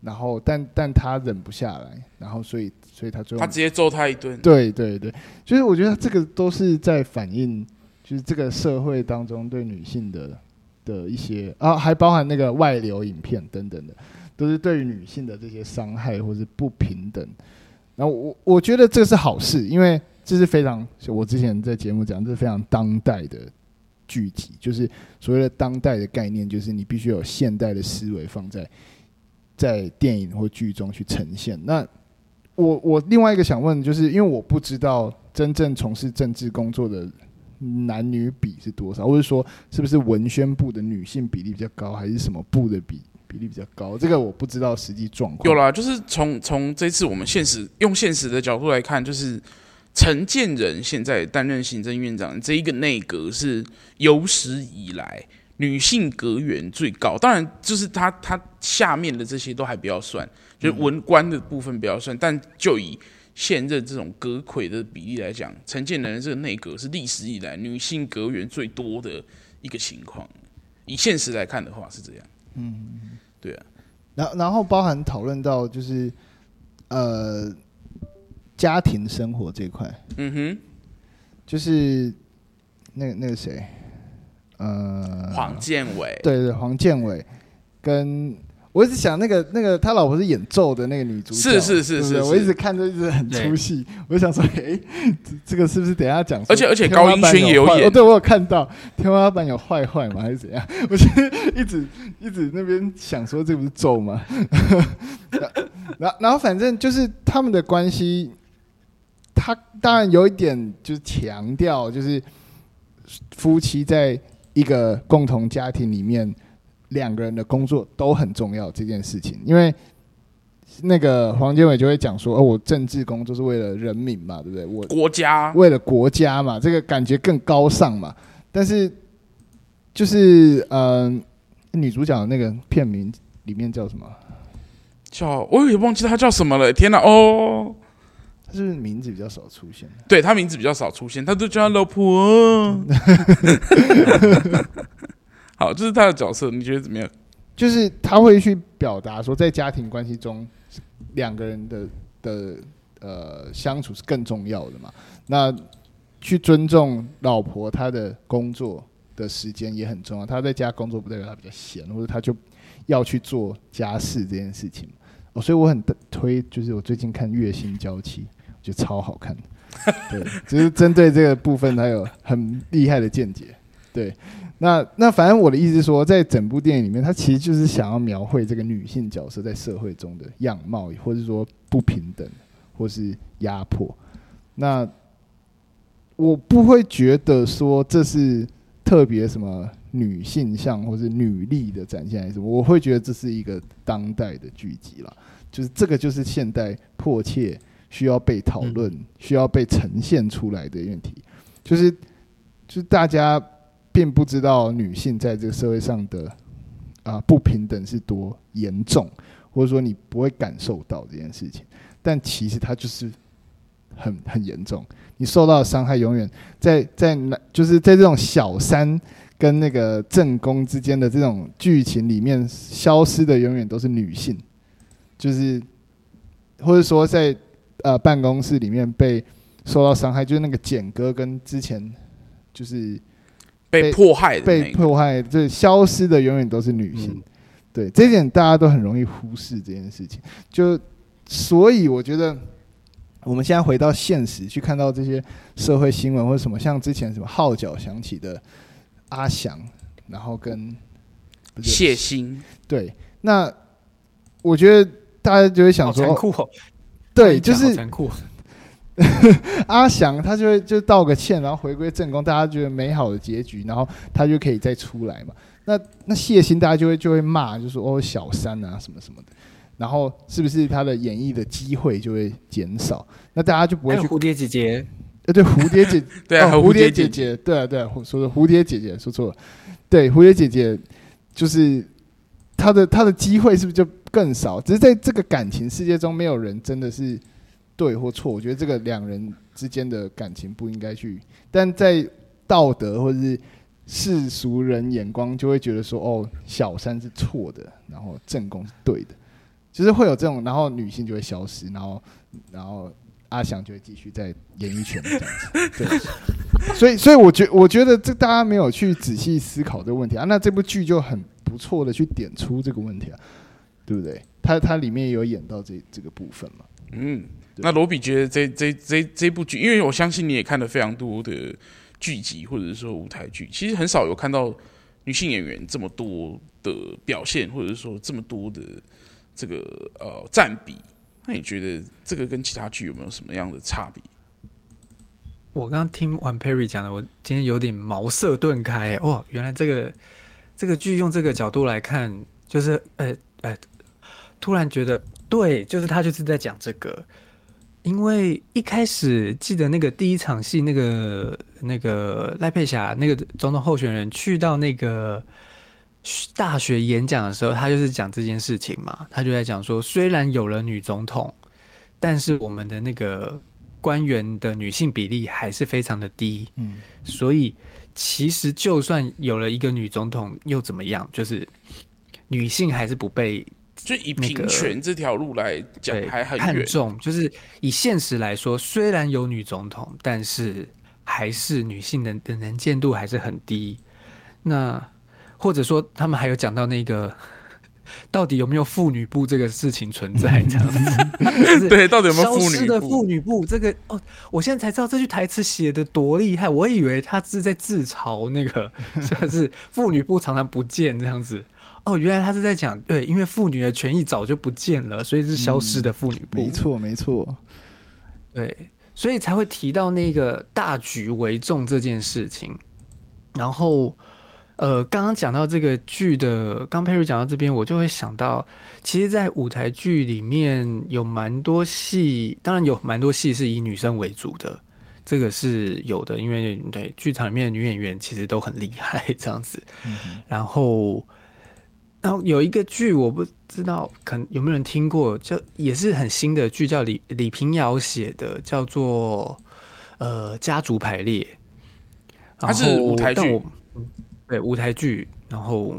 然后但但他忍不下来，然后所以所以他最后他直接揍他一顿，对对对，就是我觉得这个都是在反映，就是这个社会当中对女性的的一些啊，还包含那个外流影片等等的，都是对于女性的这些伤害或是不平等。然后我我觉得这是好事，因为这是非常我之前在节目讲，这是非常当代的具体，就是所谓的当代的概念，就是你必须有现代的思维放在在电影或剧中去呈现。那我我另外一个想问，就是因为我不知道真正从事政治工作的男女比是多少，或者说是不是文宣部的女性比例比较高，还是什么部的比？比例比较高，这个我不知道实际状况。有啦，就是从从这次我们现实用现实的角度来看，就是陈建仁现在担任行政院长这一个内阁是有史以来女性阁员最高。当然，就是他他下面的这些都还不要算，就是文官的部分不要算。嗯、但就以现任这种阁魁的比例来讲，陈建仁这个内阁是历史以来女性阁员最多的一个情况。以现实来看的话，是这样。嗯。对啊，然然后包含讨论到就是呃家庭生活这块，嗯哼，就是那那个谁，呃，黄建伟，对对，黄建伟跟。我一直想那个那个他老婆是演咒的那个女主角，是是是是，是，我一直看着一直很出戏。我就想说，哎、欸，这个是不是等一下讲？而且而且高音轩也有演，哦，对我有看到天花板有坏坏吗？还是怎样？我就一直一直那边想说，这不是咒吗？然后然后反正就是他们的关系，他当然有一点就是强调，就是夫妻在一个共同家庭里面。两个人的工作都很重要这件事情，因为那个黄建伟就会讲说：“哦，我政治工作是为了人民嘛，对不对？我国家为了国家嘛，这个感觉更高尚嘛。”但是就是嗯、呃，女主角的那个片名里面叫什么？叫我也忘记他叫什么了。天哪，哦，他是不是名字比较少出现？对，他名字比较少出现，他都叫他老婆。好，这是他的角色，你觉得怎么样？就是他会去表达说，在家庭关系中，两个人的的呃相处是更重要的嘛。那去尊重老婆她的工作的时间也很重要。他在家工作不代表他比较闲，或者他就要去做家事这件事情。哦，所以我很推，就是我最近看《月薪娇妻》，就超好看。对，只是针对这个部分，他有很厉害的见解。对。那那反正我的意思是说，在整部电影里面，他其实就是想要描绘这个女性角色在社会中的样貌，或者说不平等，或是压迫。那我不会觉得说这是特别什么女性向或是女力的展现，还是什么？我会觉得这是一个当代的剧集了，就是这个就是现代迫切需要被讨论、需要被呈现出来的问题，就是就是大家。并不知道女性在这个社会上的啊不平等是多严重，或者说你不会感受到这件事情，但其实它就是很很严重。你受到的伤害永远在在那，就是在这种小三跟那个正宫之间的这种剧情里面，消失的永远都是女性，就是或者说在呃办公室里面被受到伤害，就是那个简哥跟之前就是。被迫害的，被迫害，这消失的永远都是女性。对，这一点大家都很容易忽视这件事情。就所以我觉得，我们现在回到现实去看到这些社会新闻或者什么，像之前什么号角响起的阿翔，然后跟谢欣，对，那我觉得大家就会想说，哦，对，就是残酷。阿翔他就会就道个歉，然后回归正宫，大家觉得美好的结局，然后他就可以再出来嘛。那那谢欣大家就会就会骂，就说哦小三啊什么什么的，然后是不是他的演绎的机会就会减少？那大家就不会去蝴蝶姐姐，呃对蝴蝶姐 对啊蝴蝶姐姐对啊对啊说的蝴蝶姐姐说错了，对蝴蝶姐姐就是他的他的机会是不是就更少？只是在这个感情世界中，没有人真的是。对或错，我觉得这个两人之间的感情不应该去，但在道德或者是世俗人眼光就会觉得说，哦，小三是错的，然后正宫是对的，就是会有这种，然后女性就会消失，然后然后阿翔就会继续在演艺圈这样子，对，所以所以我觉我觉得这大家没有去仔细思考这个问题啊，那这部剧就很不错的去点出这个问题啊，对不对？他他里面也有演到这这个部分嘛，嗯。那罗比觉得这这这这部剧，因为我相信你也看了非常多的剧集或者是说舞台剧，其实很少有看到女性演员这么多的表现，或者是说这么多的这个呃占比。那你觉得这个跟其他剧有没有什么样的差别？我刚刚听完 Perry 讲的，我今天有点茅塞顿开。哦，原来这个这个剧用这个角度来看，就是呃呃、突然觉得对，就是他就是在讲这个。因为一开始记得那个第一场戏，那个那个赖佩霞那个总统候选人去到那个大学演讲的时候，他就是讲这件事情嘛。他就在讲说，虽然有了女总统，但是我们的那个官员的女性比例还是非常的低。嗯，所以其实就算有了一个女总统又怎么样？就是女性还是不被。就以平权这条路来讲，还很远。看重就是以现实来说，虽然有女总统，但是还是女性的的能见度还是很低。那或者说，他们还有讲到那个 到底有没有妇女部这个事情存在？这样子，对，到底有没有妇女部？消失的妇女部这个哦，我现在才知道这句台词写的多厉害。我以为他是在自嘲那个，就是妇女部常常不见这样子。哦，原来他是在讲对，因为妇女的权益早就不见了，所以是消失的妇女部。没错，没错。对，所以才会提到那个大局为重这件事情。然后，呃，刚刚讲到这个剧的，刚 Perry 讲到这边，我就会想到，其实，在舞台剧里面有蛮多戏，当然有蛮多戏是以女生为主的，这个是有的，因为对剧场里面的女演员其实都很厉害，这样子。嗯、然后。然后有一个剧，我不知道，可能有没有人听过，叫也是很新的剧，叫李李平遥写的，叫做呃家族排列。它是舞台剧，对舞台剧。然后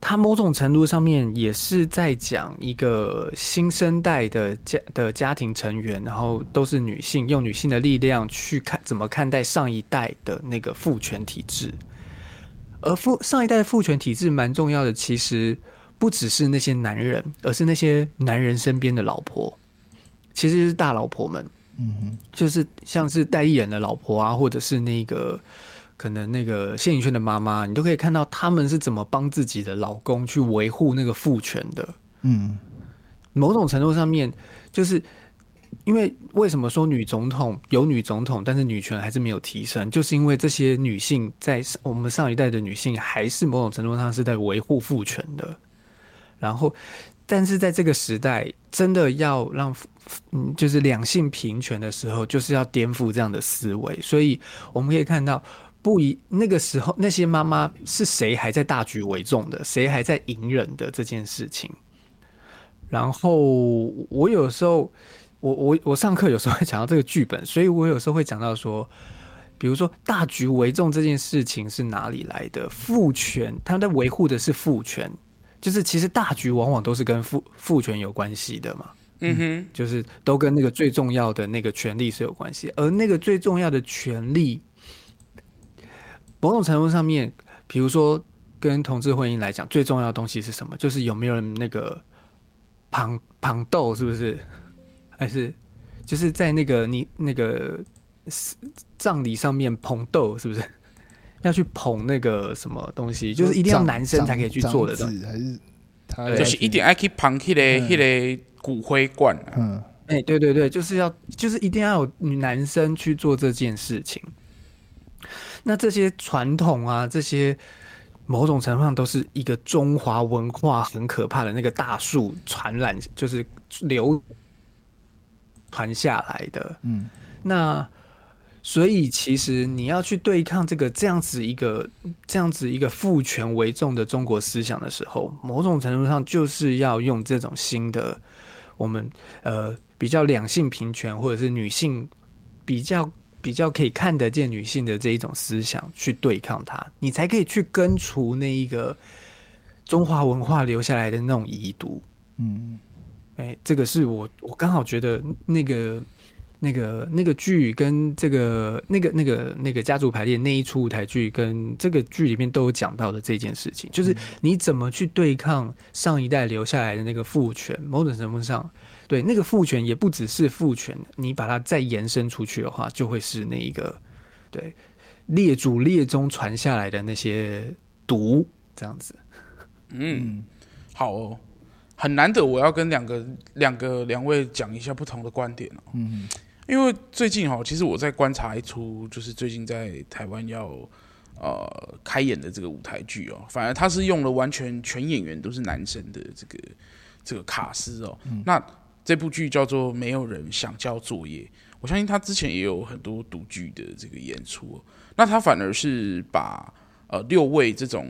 它某种程度上面也是在讲一个新生代的家的家庭成员，然后都是女性，用女性的力量去看怎么看待上一代的那个父权体制。而父上一代的父权体制蛮重要的，其实不只是那些男人，而是那些男人身边的老婆，其实是大老婆们，嗯哼，就是像是戴艺人的老婆啊，或者是那个可能那个谢颖轩的妈妈，你都可以看到他们是怎么帮自己的老公去维护那个父权的，嗯，某种程度上面就是。因为为什么说女总统有女总统，但是女权还是没有提升？就是因为这些女性在我们上一代的女性，还是某种程度上是在维护父权的。然后，但是在这个时代，真的要让嗯，就是两性平权的时候，就是要颠覆这样的思维。所以我们可以看到，不一那个时候那些妈妈是谁还在大局为重的，谁还在隐忍的这件事情。然后我有时候。我我我上课有时候会讲到这个剧本，所以我有时候会讲到说，比如说大局为重这件事情是哪里来的？父权，他在维护的是父权，就是其实大局往往都是跟父父权有关系的嘛。嗯哼，就是都跟那个最重要的那个权利是有关系，而那个最重要的权利，某种程度上面，比如说。跟同志婚姻来讲，最重要的东西是什么？就是有没有人那个旁旁斗，是不是？还是就是在那个你那个葬礼上面捧豆，是不是？要去捧那个什么东西？就是一定要男生才可以去做的东西，还是他就是一定要去捧那个那个骨灰罐啊？嗯，哎、欸，对对对，就是要就是一定要有男生去做这件事情。那这些传统啊，这些某种程度上都是一个中华文化很可怕的那个大树传染，就是流传下来的。嗯，那。所以，其实你要去对抗这个这样子一个这样子一个父权为重的中国思想的时候，某种程度上就是要用这种新的我们呃比较两性平权或者是女性比较比较可以看得见女性的这一种思想去对抗它，你才可以去根除那一个中华文化留下来的那种遗毒。嗯，哎，这个是我我刚好觉得那个。那个那个剧跟这个那个那个那个家族排列那一出舞台剧跟这个剧里面都有讲到的这件事情，就是你怎么去对抗上一代留下来的那个父权。某种程度上，对那个父权也不只是父权，你把它再延伸出去的话，就会是那一个对列祖列宗传下来的那些毒这样子。嗯，好哦，很难得，我要跟两个两个两位讲一下不同的观点哦。嗯。因为最近哈，其实我在观察一出，就是最近在台湾要呃开演的这个舞台剧哦，反而他是用了完全全演员都是男生的这个这个卡司哦。嗯、那这部剧叫做《没有人想交作业》，我相信他之前也有很多独剧的这个演出，哦，那他反而是把呃六位这种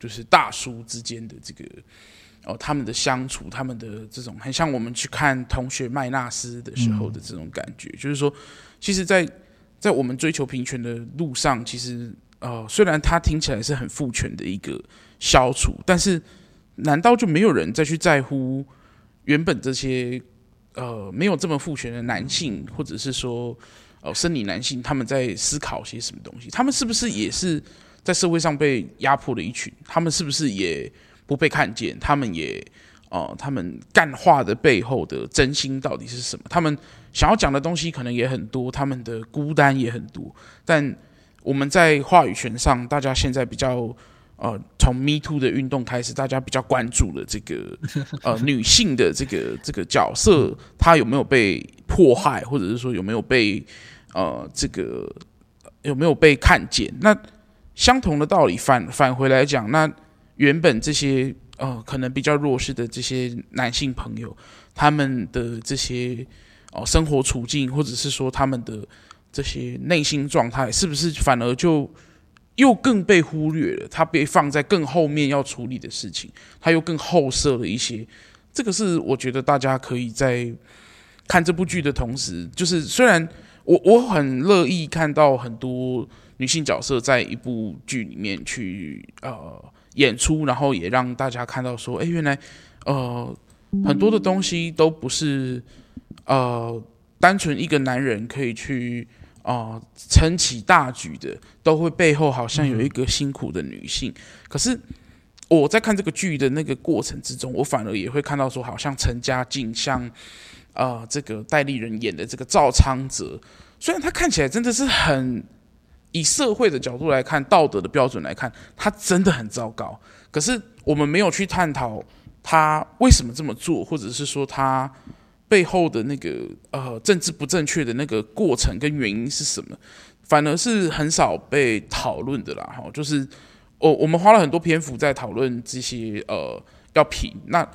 就是大叔之间的这个。哦，他们的相处，他们的这种很像我们去看同学麦纳斯的时候的这种感觉，嗯、就是说，其实在，在在我们追求平权的路上，其实呃，虽然它听起来是很父权的一个消除，但是难道就没有人再去在乎原本这些呃没有这么父权的男性，或者是说呃生理男性，他们在思考些什么东西？他们是不是也是在社会上被压迫的一群？他们是不是也？不被看见，他们也，呃，他们干话的背后的真心到底是什么？他们想要讲的东西可能也很多，他们的孤单也很多。但我们在话语权上，大家现在比较，呃，从 Me Too 的运动开始，大家比较关注了这个，呃，女性的这个这个角色，她有没有被迫害，或者是说有没有被，呃，这个有没有被看见？那相同的道理返返回来讲，那。原本这些呃可能比较弱势的这些男性朋友，他们的这些哦、生活处境，或者是说他们的这些内心状态，是不是反而就又更被忽略了？他被放在更后面要处理的事情，他又更后设了一些。这个是我觉得大家可以在看这部剧的同时，就是虽然我我很乐意看到很多女性角色在一部剧里面去呃。演出，然后也让大家看到说，哎，原来，呃，很多的东西都不是，呃，单纯一个男人可以去啊、呃、撑起大局的，都会背后好像有一个辛苦的女性。可是我在看这个剧的那个过程之中，我反而也会看到说，好像陈家竞像啊、呃、这个代理人演的这个赵昌泽，虽然他看起来真的是很。以社会的角度来看，道德的标准来看，他真的很糟糕。可是我们没有去探讨他为什么这么做，或者是说他背后的那个呃政治不正确的那个过程跟原因是什么，反而是很少被讨论的啦。哈，就是我我们花了很多篇幅在讨论这些呃要评，那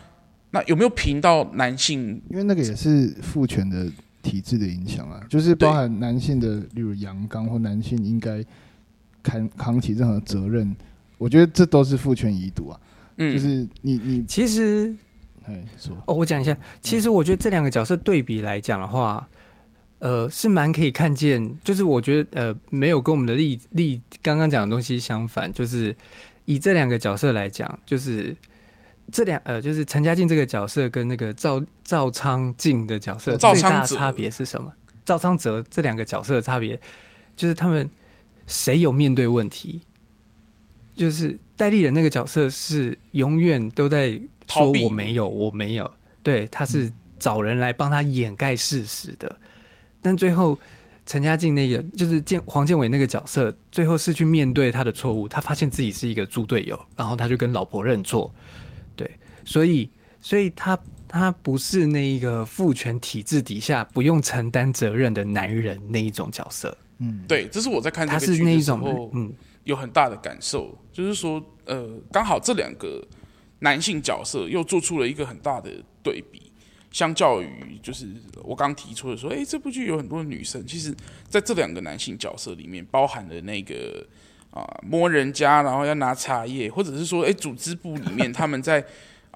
那有没有评到男性？因为那个也是父权的。体制的影响啊，就是包含男性的，例如阳刚或男性应该扛扛起任何责任，我觉得这都是父权遗毒啊。嗯，就是你你其实，哎说哦，我讲一下，其实我觉得这两个角色对比来讲的话，呃，是蛮可以看见，就是我觉得呃，没有跟我们的例例刚刚讲的东西相反，就是以这两个角色来讲，就是。这两呃，就是陈家竞这个角色跟那个赵赵昌进的角色最大的差别是什么？赵昌泽这两个角色的差别，就是他们谁有面对问题？就是戴立忍那个角色是永远都在说我没有，我没有。对，他是找人来帮他掩盖事实的。但最后陈嘉静那个就是建黄建伟那个角色，最后是去面对他的错误，他发现自己是一个猪队友，然后他就跟老婆认错。对，所以所以他他不是那一个父权体制底下不用承担责任的男人那一种角色。嗯，对，这是我在看这个剧的时候，嗯，有很大的感受，就是说，呃，刚好这两个男性角色又做出了一个很大的对比，相较于就是我刚提出的说，哎，这部剧有很多女生，其实在这两个男性角色里面，包含了那个啊、呃、摸人家，然后要拿茶叶，或者是说，哎，组织部里面 他们在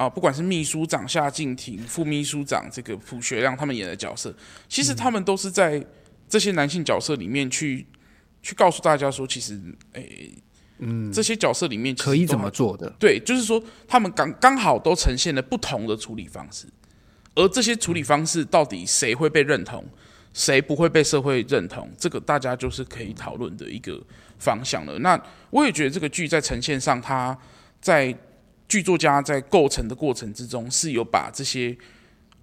啊、呃，不管是秘书长夏静婷、副秘书长这个朴学亮他们演的角色，其实他们都是在。这些男性角色里面去去告诉大家说，其实，诶，嗯，这些角色里面可以怎么做的？对，就是说他们刚刚好都呈现了不同的处理方式，而这些处理方式到底谁会被认同，谁不会被社会认同，这个大家就是可以讨论的一个方向了。那我也觉得这个剧在呈现上，它在剧作家在构成的过程之中是有把这些。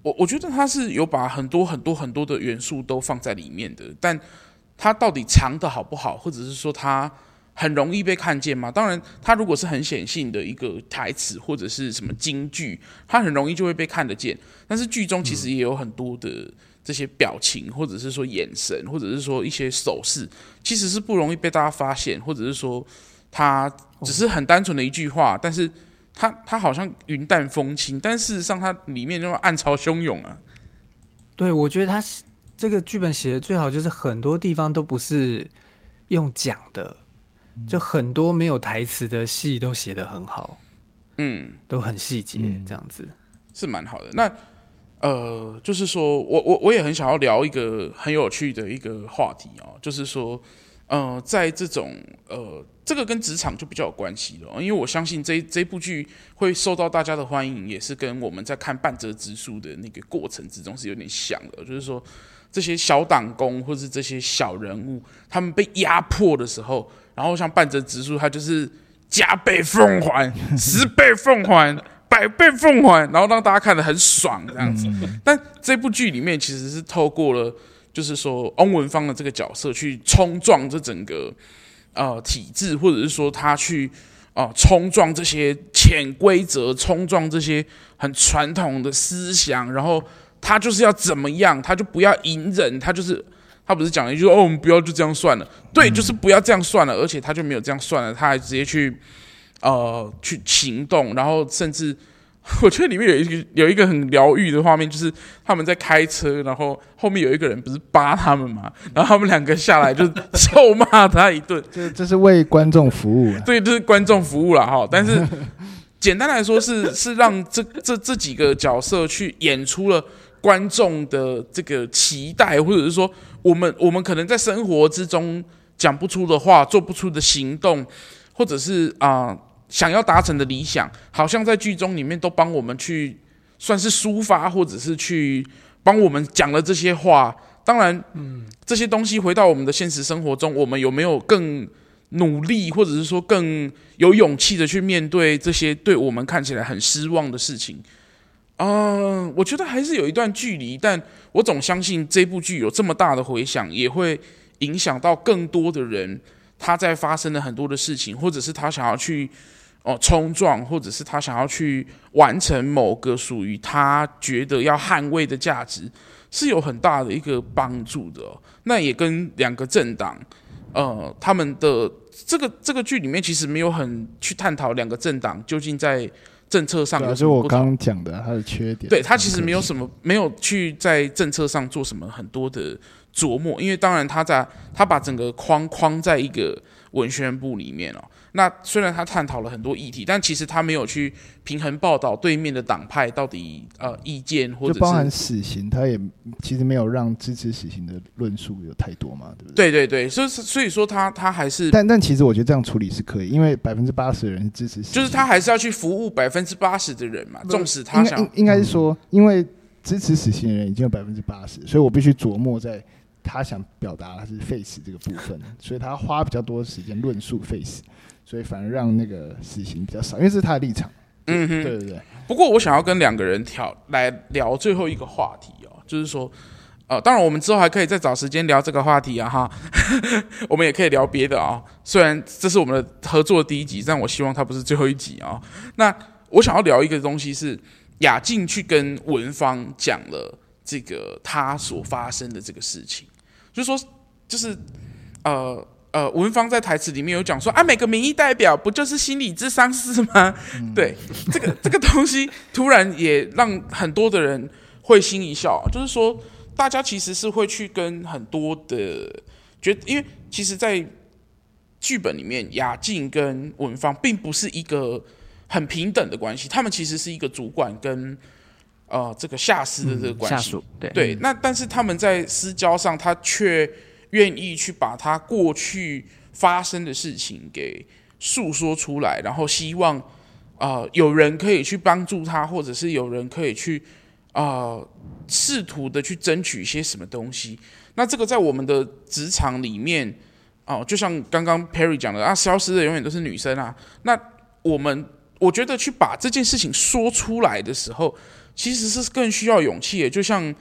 我我觉得他是有把很多很多很多的元素都放在里面的，但他到底藏得好不好，或者是说他很容易被看见吗？当然，他如果是很显性的一个台词或者是什么金句，他很容易就会被看得见。但是剧中其实也有很多的这些表情，或者是说眼神，或者是说一些手势，其实是不容易被大家发现，或者是说他只是很单纯的一句话，但是。他他好像云淡风轻，但事实上他里面那么暗潮汹涌啊。对，我觉得他这个剧本写的最好，就是很多地方都不是用讲的，就很多没有台词的戏都写的很好，嗯，都很细节，这样子、嗯、是蛮好的。那呃，就是说我我我也很想要聊一个很有趣的一个话题哦，就是说。呃，在这种呃，这个跟职场就比较有关系了，因为我相信这这部剧会受到大家的欢迎，也是跟我们在看半泽直树的那个过程之中是有点像的，就是说这些小党工或是这些小人物，他们被压迫的时候，然后像半泽直树，他就是加倍奉还、十倍奉还、百倍奉还，然后让大家看得很爽这样子。但这部剧里面其实是透过了。就是说，翁文芳的这个角色去冲撞这整个呃体制，或者是说他去啊、冲撞这些潜规则，冲撞这些很传统的思想，然后他就是要怎么样，他就不要隐忍，他就是他不是讲了一句说哦，我们不要就这样算了，对，就是不要这样算了，而且他就没有这样算了，他还直接去呃去行动，然后甚至。我觉得里面有一个有一个很疗愈的画面，就是他们在开车，然后后面有一个人不是扒他们嘛，然后他们两个下来就臭骂他一顿。这这是为观众服务啊，对，这是观众服务了哈。但是简单来说是是让这这这几个角色去演出了观众的这个期待，或者是说我们我们可能在生活之中讲不出的话，做不出的行动，或者是啊。呃想要达成的理想，好像在剧中里面都帮我们去算是抒发，或者是去帮我们讲了这些话。当然，嗯，这些东西回到我们的现实生活中，我们有没有更努力，或者是说更有勇气的去面对这些对我们看起来很失望的事情？嗯，我觉得还是有一段距离，但我总相信这部剧有这么大的回响，也会影响到更多的人。他在发生了很多的事情，或者是他想要去。哦，冲撞，或者是他想要去完成某个属于他觉得要捍卫的价值，是有很大的一个帮助的哦。那也跟两个政党，呃，他们的这个这个剧里面其实没有很去探讨两个政党究竟在政策上。就我刚刚讲的他的缺点。对，他其实没有什么，没有去在政策上做什么很多的琢磨，因为当然他在他把整个框框在一个文宣部里面哦。那虽然他探讨了很多议题，但其实他没有去平衡报道对面的党派到底呃意见，或者是包含死刑，他也其实没有让支持死刑的论述有太多嘛，对不对？对对对，所以所以说他他还是，但但其实我觉得这样处理是可以，因为百分之八十的人是支持死刑，就是他还是要去服务百分之八十的人嘛，纵使他想应应该是说，因为支持死刑的人已经有百分之八十，所以我必须琢磨在他想表达的是废死这个部分，所以他花比较多的时间论述 face，。所以反而让那个死刑比较少，因为这是他的立场。嗯哼，对对对。不过我想要跟两个人挑来聊最后一个话题哦，就是说，呃，当然我们之后还可以再找时间聊这个话题啊哈，我们也可以聊别的啊。虽然这是我们的合作的第一集，但我希望它不是最后一集啊。那我想要聊一个东西是雅静去跟文芳讲了这个他所发生的这个事情，就是说，就是呃。呃，文芳在台词里面有讲说啊，每个民意代表不就是心理智商师吗？嗯、对，这个这个东西突然也让很多的人会心一笑，就是说大家其实是会去跟很多的觉得，因为其实，在剧本里面，雅静跟文芳并不是一个很平等的关系，他们其实是一个主管跟呃这个下司的这个关系，嗯、下属对对，那但是他们在私交上，他却。愿意去把他过去发生的事情给诉说出来，然后希望啊、呃、有人可以去帮助他，或者是有人可以去啊、呃、试图的去争取一些什么东西。那这个在我们的职场里面哦、呃，就像刚刚 Perry 讲的啊，消失的永远都是女生啊。那我们我觉得去把这件事情说出来的时候，其实是更需要勇气的，就像。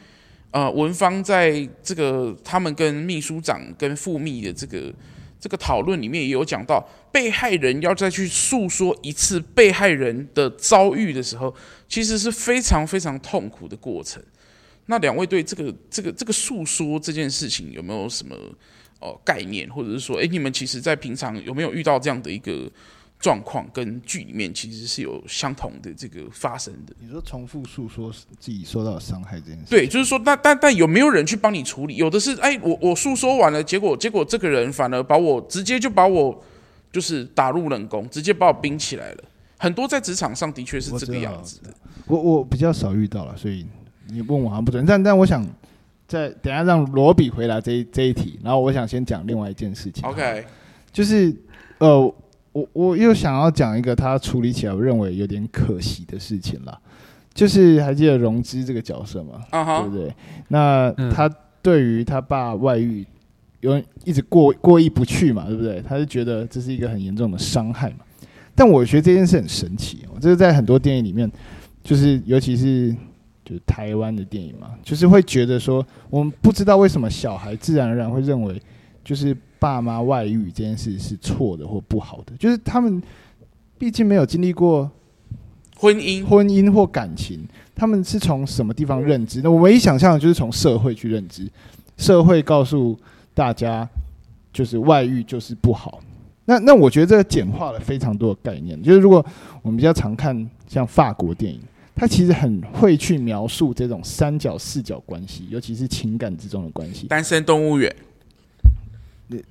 呃，文芳在这个他们跟秘书长跟副秘的这个这个讨论里面也有讲到，被害人要再去诉说一次被害人的遭遇的时候，其实是非常非常痛苦的过程。那两位对这个这个这个诉说这件事情有没有什么呃概念，或者是说，诶，你们其实在平常有没有遇到这样的一个？状况跟剧里面其实是有相同的这个发生的。你说重复诉说自己受到伤害这件事，对，就是说，但但但有没有人去帮你处理？有的是，哎，我我诉说完了，结果结果这个人反而把我直接就把我就是打入冷宫，直接把我冰起来了。很多在职场上的确是这个样子的。我我比较少遇到了，所以你问我好像不准。但但我想再等下让罗比回答这一这一题，然后我想先讲另外一件事情。OK，就是呃。我我又想要讲一个他处理起来我认为有点可惜的事情了，就是还记得荣枝这个角色吗？Uh huh. 对不对？那他对于他爸外遇有一直过过意不去嘛，对不对？他就觉得这是一个很严重的伤害嘛。但我觉得这件事很神奇，这是在很多电影里面，就是尤其是就是台湾的电影嘛，就是会觉得说，我们不知道为什么小孩自然而然会认为就是。爸妈外遇这件事是错的或不好的，就是他们毕竟没有经历过婚姻、婚姻或感情，他们是从什么地方认知？那我唯一想象的就是从社会去认知，社会告诉大家就是外遇就是不好。那那我觉得这个简化了非常多的概念，就是如果我们比较常看像法国电影，它其实很会去描述这种三角四角关系，尤其是情感之中的关系。单身动物园。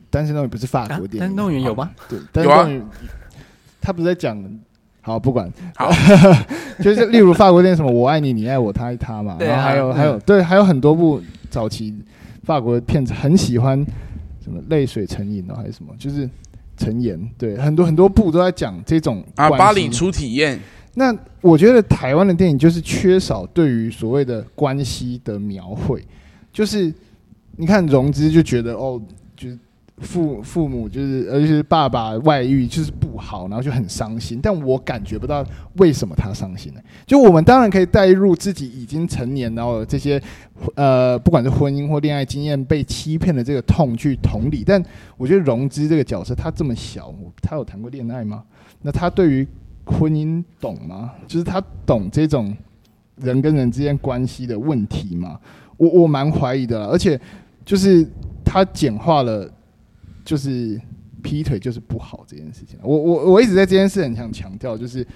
单身动物园不是法国电影，单身动物园有吗？对，有啊。他不是在讲，好不管，好，就是例如法国电影什么我爱你，你爱我，他爱他嘛。然后还有还有对，还有很多部早期法国的片子，很喜欢什么泪水成瘾哦，还是什么，就是成瘾。对，很多很多部都在讲这种啊，巴黎初体验。那我觉得台湾的电影就是缺少对于所谓的关系的描绘，就是你看融资就觉得哦。就是父父母就是，而且是爸爸外遇就是不好，然后就很伤心。但我感觉不到为什么他伤心呢？就我们当然可以带入自己已经成年，然后这些呃，不管是婚姻或恋爱经验被欺骗的这个痛去同理。但我觉得融资这个角色，他这么小，他有谈过恋爱吗？那他对于婚姻懂吗？就是他懂这种人跟人之间关系的问题吗？我我蛮怀疑的，而且就是。他简化了，就是劈腿就是不好这件事情。我我我一直在这件事很想强调，就是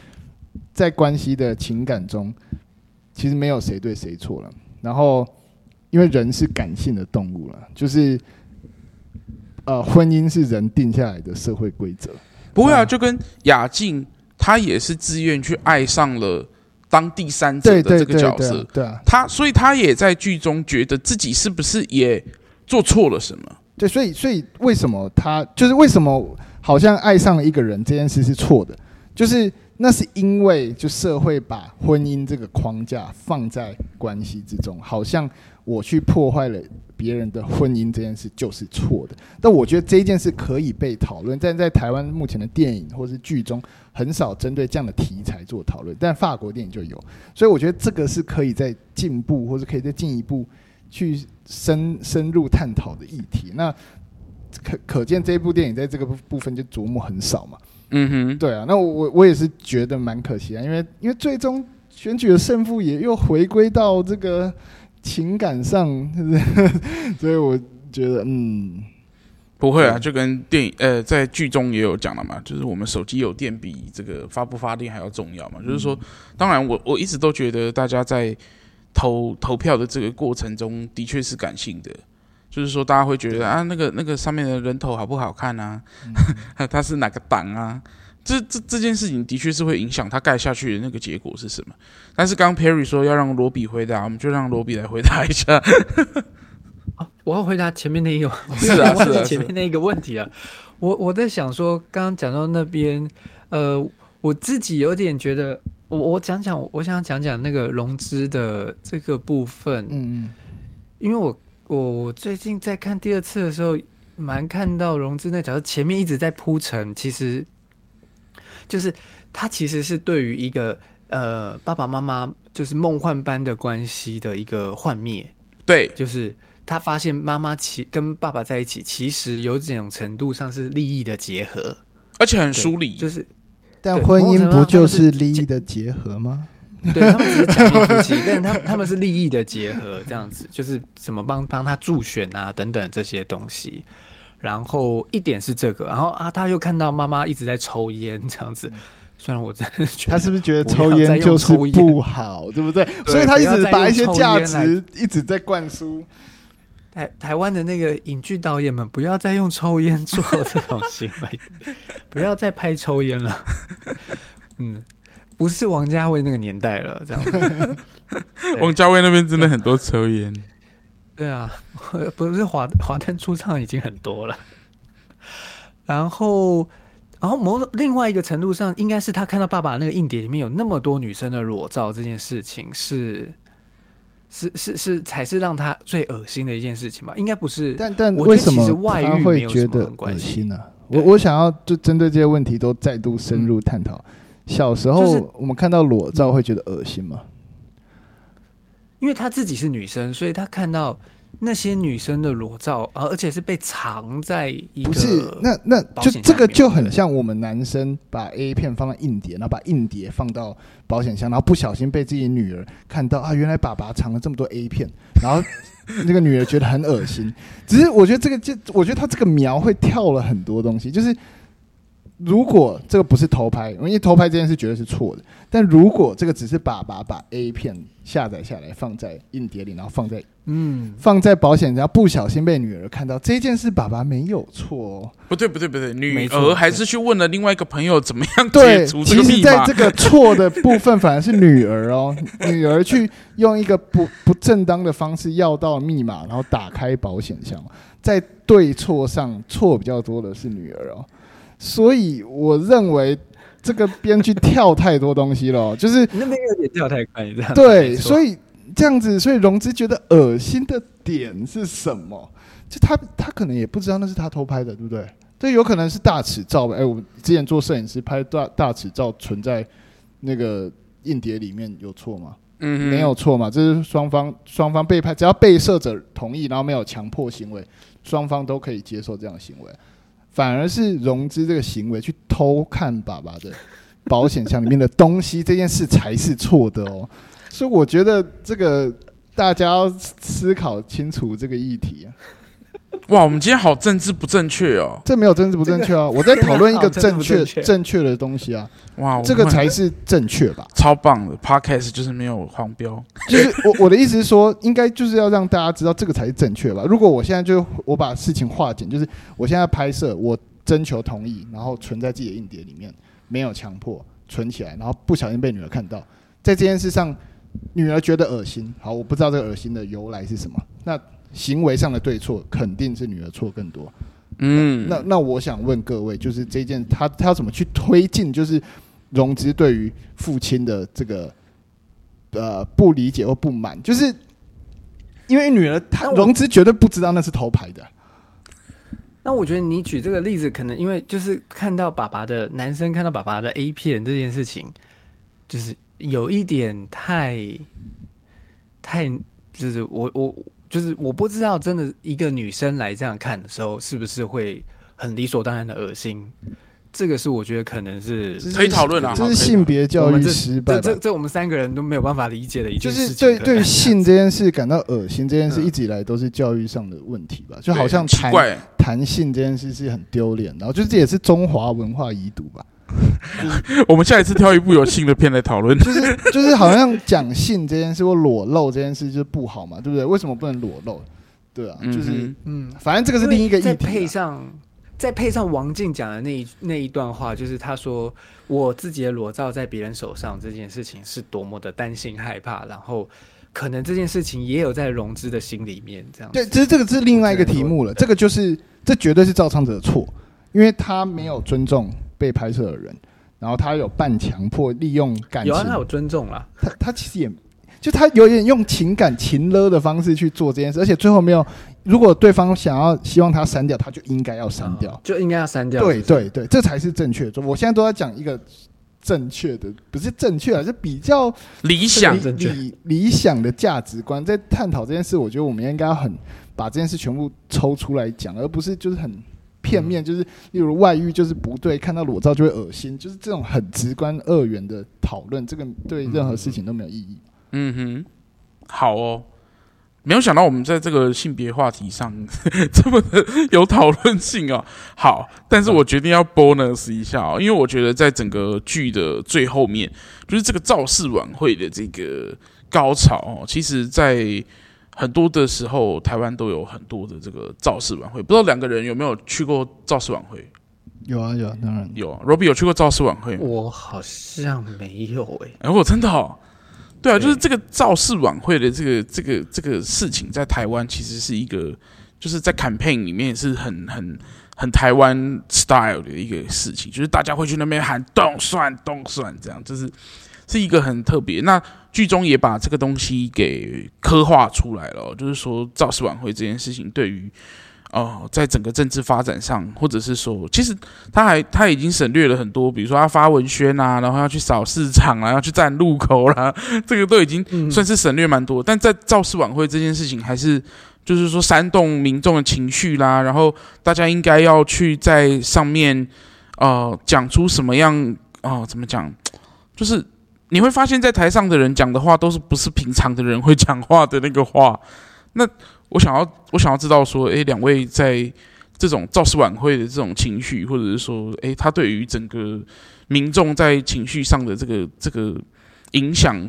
在关系的情感中，其实没有谁对谁错了。然后，因为人是感性的动物了，就是呃，婚姻是人定下来的社会规则。不会啊，就跟雅静，她也是自愿去爱上了当第三者的这个角色。对啊，她所以她也在剧中觉得自己是不是也。做错了什么？对，所以所以为什么他就是为什么好像爱上了一个人这件事是错的？就是那是因为就社会把婚姻这个框架放在关系之中，好像我去破坏了别人的婚姻这件事就是错的。但我觉得这件事可以被讨论，但在台湾目前的电影或是剧中很少针对这样的题材做讨论，但法国电影就有，所以我觉得这个是可以再进步，或者可以再进一步去深深入探讨的议题。那可可见这一部电影在这个部分就琢磨很少嘛。嗯哼，对啊，那我我我也是觉得蛮可惜啊，因为因为最终选举的胜负也又回归到这个情感上？所以我觉得，嗯，不会啊，就跟电影呃，在剧中也有讲了嘛，就是我们手机有电比这个发不发电还要重要嘛。就是说，当然我我一直都觉得大家在投投票的这个过程中的确是感性的。就是说，大家会觉得啊，那个那个上面的人头好不好看啊？嗯、他是哪个党啊？这这这件事情的确是会影响他盖下去的那个结果是什么。但是刚 Perry 说要让罗比回答，我们就让罗比来回答一下。啊，我要回答前面那一个，是啊，是啊，前面那一个问题啊。我我在想说，刚刚讲到那边，呃，我自己有点觉得，我我讲讲，我想讲讲那个融资的这个部分，嗯嗯，因为我。我最近在看第二次的时候，蛮看到融资那角色前面一直在铺陈，其实就是他其实是对于一个呃爸爸妈妈就是梦幻般的关系的一个幻灭。对，就是他发现妈妈其跟爸爸在一起，其实有这种程度上是利益的结合，而且很疏离。就是，但婚姻不就是利益的结合吗？对，他们只是假面夫妻，但是他他们是利益的结合，这样子就是怎么帮帮他助选啊等等这些东西。然后一点是这个，然后啊他又看到妈妈一直在抽烟这样子，虽然我真的觉得他是不是觉得抽烟就是不好，对不对？对，所以他一直把一些价值一直在灌输。台台湾的那个影剧导演们，不要再用抽烟做这种行为，不要再拍抽烟了。嗯。不是王家卫那个年代了，这样。王家卫那边真的很多抽烟。对啊，不是华华灯初上已经很多了。然后，然后某另外一个程度上，应该是他看到爸爸那个硬碟里面有那么多女生的裸照，这件事情是是是是是才是让他最恶心的一件事情吧？应该不是。但但为什么他会觉得恶心呢？我我想要就针对这些问题都再度深入探讨。嗯小时候，我们看到裸照会觉得恶心吗？因为她自己是女生，所以她看到那些女生的裸照，而且是被藏在一个，不是，那那就这个就很像我们男生把 A 片放在硬碟，然后把硬碟放到保险箱，然后不小心被自己女儿看到啊，原来爸爸藏了这么多 A 片，然后那个女儿觉得很恶心。只是我觉得这个就，我觉得他这个描会跳了很多东西，就是。如果这个不是偷拍，因为偷拍这件事绝对是错的。但如果这个只是爸爸把 A 片下载下来放在硬碟里，然后放在嗯放在保险，然后不小心被女儿看到这件事，爸爸没有错哦。不对不对不对，女儿还是去问了另外一个朋友怎么样。对，其实在这个错的部分反而是女儿哦，女儿去用一个不不正当的方式要到密码，然后打开保险箱，在对错上错比较多的是女儿哦。所以我认为这个编剧跳太多东西了，就是那边有点跳太快，这样对，所以这样子，所以融资觉得恶心的点是什么？就他他可能也不知道那是他偷拍的，对不对？这有可能是大尺照吧？哎，我之前做摄影师拍大大尺照存在那个硬碟里面有错吗？嗯，没有错嘛，这是双方双方被拍，只要被摄者同意，然后没有强迫行为，双方都可以接受这样的行为。反而是融资这个行为去偷看爸爸的 保险箱里面的东西，这件事才是错的哦。所以我觉得这个大家要思考清楚这个议题啊。哇，我们今天好政治不正确哦！这没有政治不正确啊，我在讨论一个 正确正确的东西啊。哇，这个才是正确吧？超棒的，Podcast 就是没有黄标。就是我我的意思是说，应该就是要让大家知道这个才是正确吧？如果我现在就我把事情化简，就是我现在拍摄，我征求同意，然后存在自己的硬碟里面，没有强迫存起来，然后不小心被女儿看到，在这件事上，女儿觉得恶心。好，我不知道这个恶心的由来是什么。那。行为上的对错肯定是女儿错更多，嗯，那那我想问各位，就是这件他他要怎么去推进，就是融资对于父亲的这个呃不理解或不满，就是因为女儿她融资绝对不知道那是偷牌的。那我觉得你举这个例子，可能因为就是看到爸爸的男生看到爸爸的 A 片这件事情，就是有一点太太，就是我我就是我不知道，真的一个女生来这样看的时候，是不是会很理所当然的恶心？这个是我觉得可能是可以讨论啊，这是性别教育失败，这这我们三个人都没有办法理解的一件事情。就是对对 性这件事感到恶心，这件事一直以来都是教育上的问题吧？就好像谈谈性这件事是很丢脸，然后就是这也是中华文化遗毒吧？我们下一次挑一部有性的片来讨论，就是就是好像讲性这件事或裸露这件事就是不好嘛，对不对？为什么不能裸露？对啊，就是嗯，反正这个是另一个议题。再配上。再配上王静讲的那一那一段话，就是他说我自己的裸照在别人手上这件事情是多么的担心害怕，然后可能这件事情也有在融资的心里面这样。对，其实这个是另外一个题目了。这个就是这绝对是照唱者的错，因为他没有尊重被拍摄的人，然后他有半强迫利用感情。有啊，他有尊重啦。他他其实也就他有点用情感情勒的方式去做这件事，而且最后没有。如果对方想要希望他删掉，他就应该要删掉，就应该要删掉。对对对，这才是正确的。我现在都在讲一个正确的，不是正确而，是比较理想理理想的价值观。在探讨这件事，我觉得我们应该要很把这件事全部抽出来讲，而不是就是很片面，就是例如外遇就是不对，看到裸照就会恶心，就是这种很直观二元的讨论，这个对任何事情都没有意义。嗯哼，好哦。没有想到我们在这个性别话题上 这么的有讨论性啊！好，但是我决定要 bonus 一下哦，因为我觉得在整个剧的最后面，就是这个造势晚会的这个高潮哦，其实，在很多的时候，台湾都有很多的这个造势晚会。不知道两个人有没有去过造势晚会？有啊，有啊，当然有。Robbie 有去过造势晚会吗？我好像没有诶、欸。哎，我真的哦。对啊，就是这个造势晚会的这个这个这个事情，在台湾其实是一个，就是在 campaign 里面是很很很台湾 style 的一个事情，就是大家会去那边喊“动算动算”这样，就是是一个很特别。那剧中也把这个东西给刻画出来了，就是说造势晚会这件事情对于。哦，在整个政治发展上，或者是说，其实他还他已经省略了很多，比如说他发文宣啊，然后要去扫市场啊，要去站路口啦，这个都已经算是省略蛮多。嗯、但在造势晚会这件事情，还是就是说煽动民众的情绪啦，然后大家应该要去在上面呃讲出什么样哦、呃？怎么讲？就是你会发现在台上的人讲的话，都是不是平常的人会讲话的那个话，那。我想要，我想要知道说，诶，两位在这种造势晚会的这种情绪，或者是说，诶，他对于整个民众在情绪上的这个这个影响，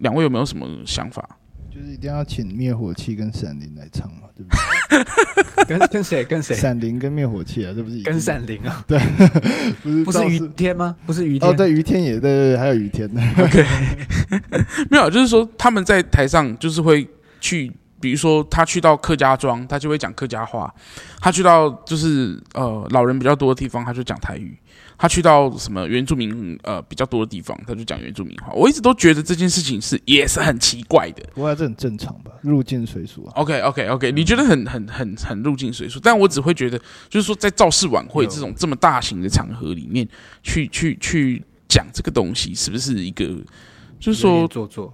两位有没有什么想法？就是一定要请灭火器跟闪灵来唱嘛，对不对？跟跟谁？跟谁？闪灵跟灭火器啊，这不是跟闪灵啊？对，不是不是于天吗？不是于天？哦，对，于天也对，对，对，还有于天呢。OK，没有，就是说他们在台上就是会去。比如说，他去到客家庄，他就会讲客家话；他去到就是呃老人比较多的地方，他就讲台语；他去到什么原住民呃比较多的地方，他就讲原住民话。我一直都觉得这件事情是也是很奇怪的。不过这很正常吧，入境随俗啊。OK OK OK，你觉得很很很很入境随俗，但我只会觉得，就是说在造势晚会这种这么大型的场合里面，去去去讲这个东西，是不是一个就是说做作？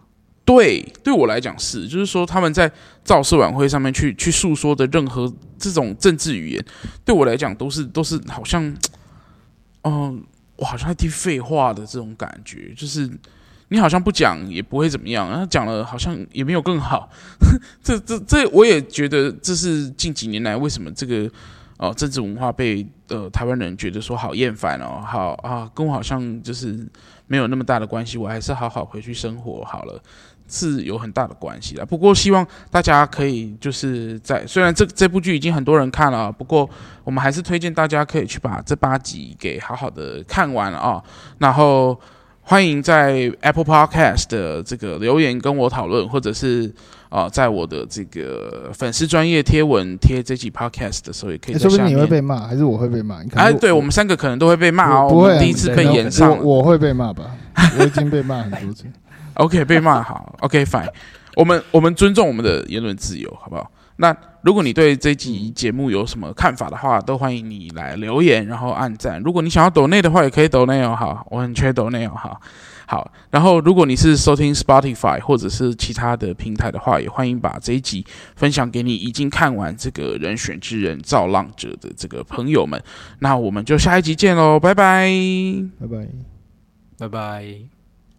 对，对我来讲是，就是说他们在造势晚会上面去去诉说的任何这种政治语言，对我来讲都是都是好像，嗯、我好像在听废话的这种感觉，就是你好像不讲也不会怎么样，然后讲了好像也没有更好，这这这我也觉得这是近几年来为什么这个哦、政治文化被呃台湾人觉得说好厌烦哦，好啊跟我好像就是没有那么大的关系，我还是好好回去生活好了。是有很大的关系的，不过希望大家可以就是在虽然这这部剧已经很多人看了，不过我们还是推荐大家可以去把这八集给好好的看完了啊。然后欢迎在 Apple Podcast 的这个留言跟我讨论，或者是啊在我的这个粉丝专业贴文贴这集 Podcast 的时候，也可以。说不定你会被骂，还是我会被骂？哎，对我们三个可能都会被骂哦。不会，第一次被演上，我会被骂吧？我已经被骂很多次。OK，被骂好。OK，fine。我们我们尊重我们的言论自由，好不好？那如果你对这集节目有什么看法的话，都欢迎你来留言，然后按赞。如果你想要抖内的话，也可以抖内哦，好，我很缺抖内哦，好。好，然后如果你是收听 Spotify 或者是其他的平台的话，也欢迎把这一集分享给你已经看完这个人选之人造浪者的这个朋友们。那我们就下一集见喽，拜拜，拜拜，拜拜。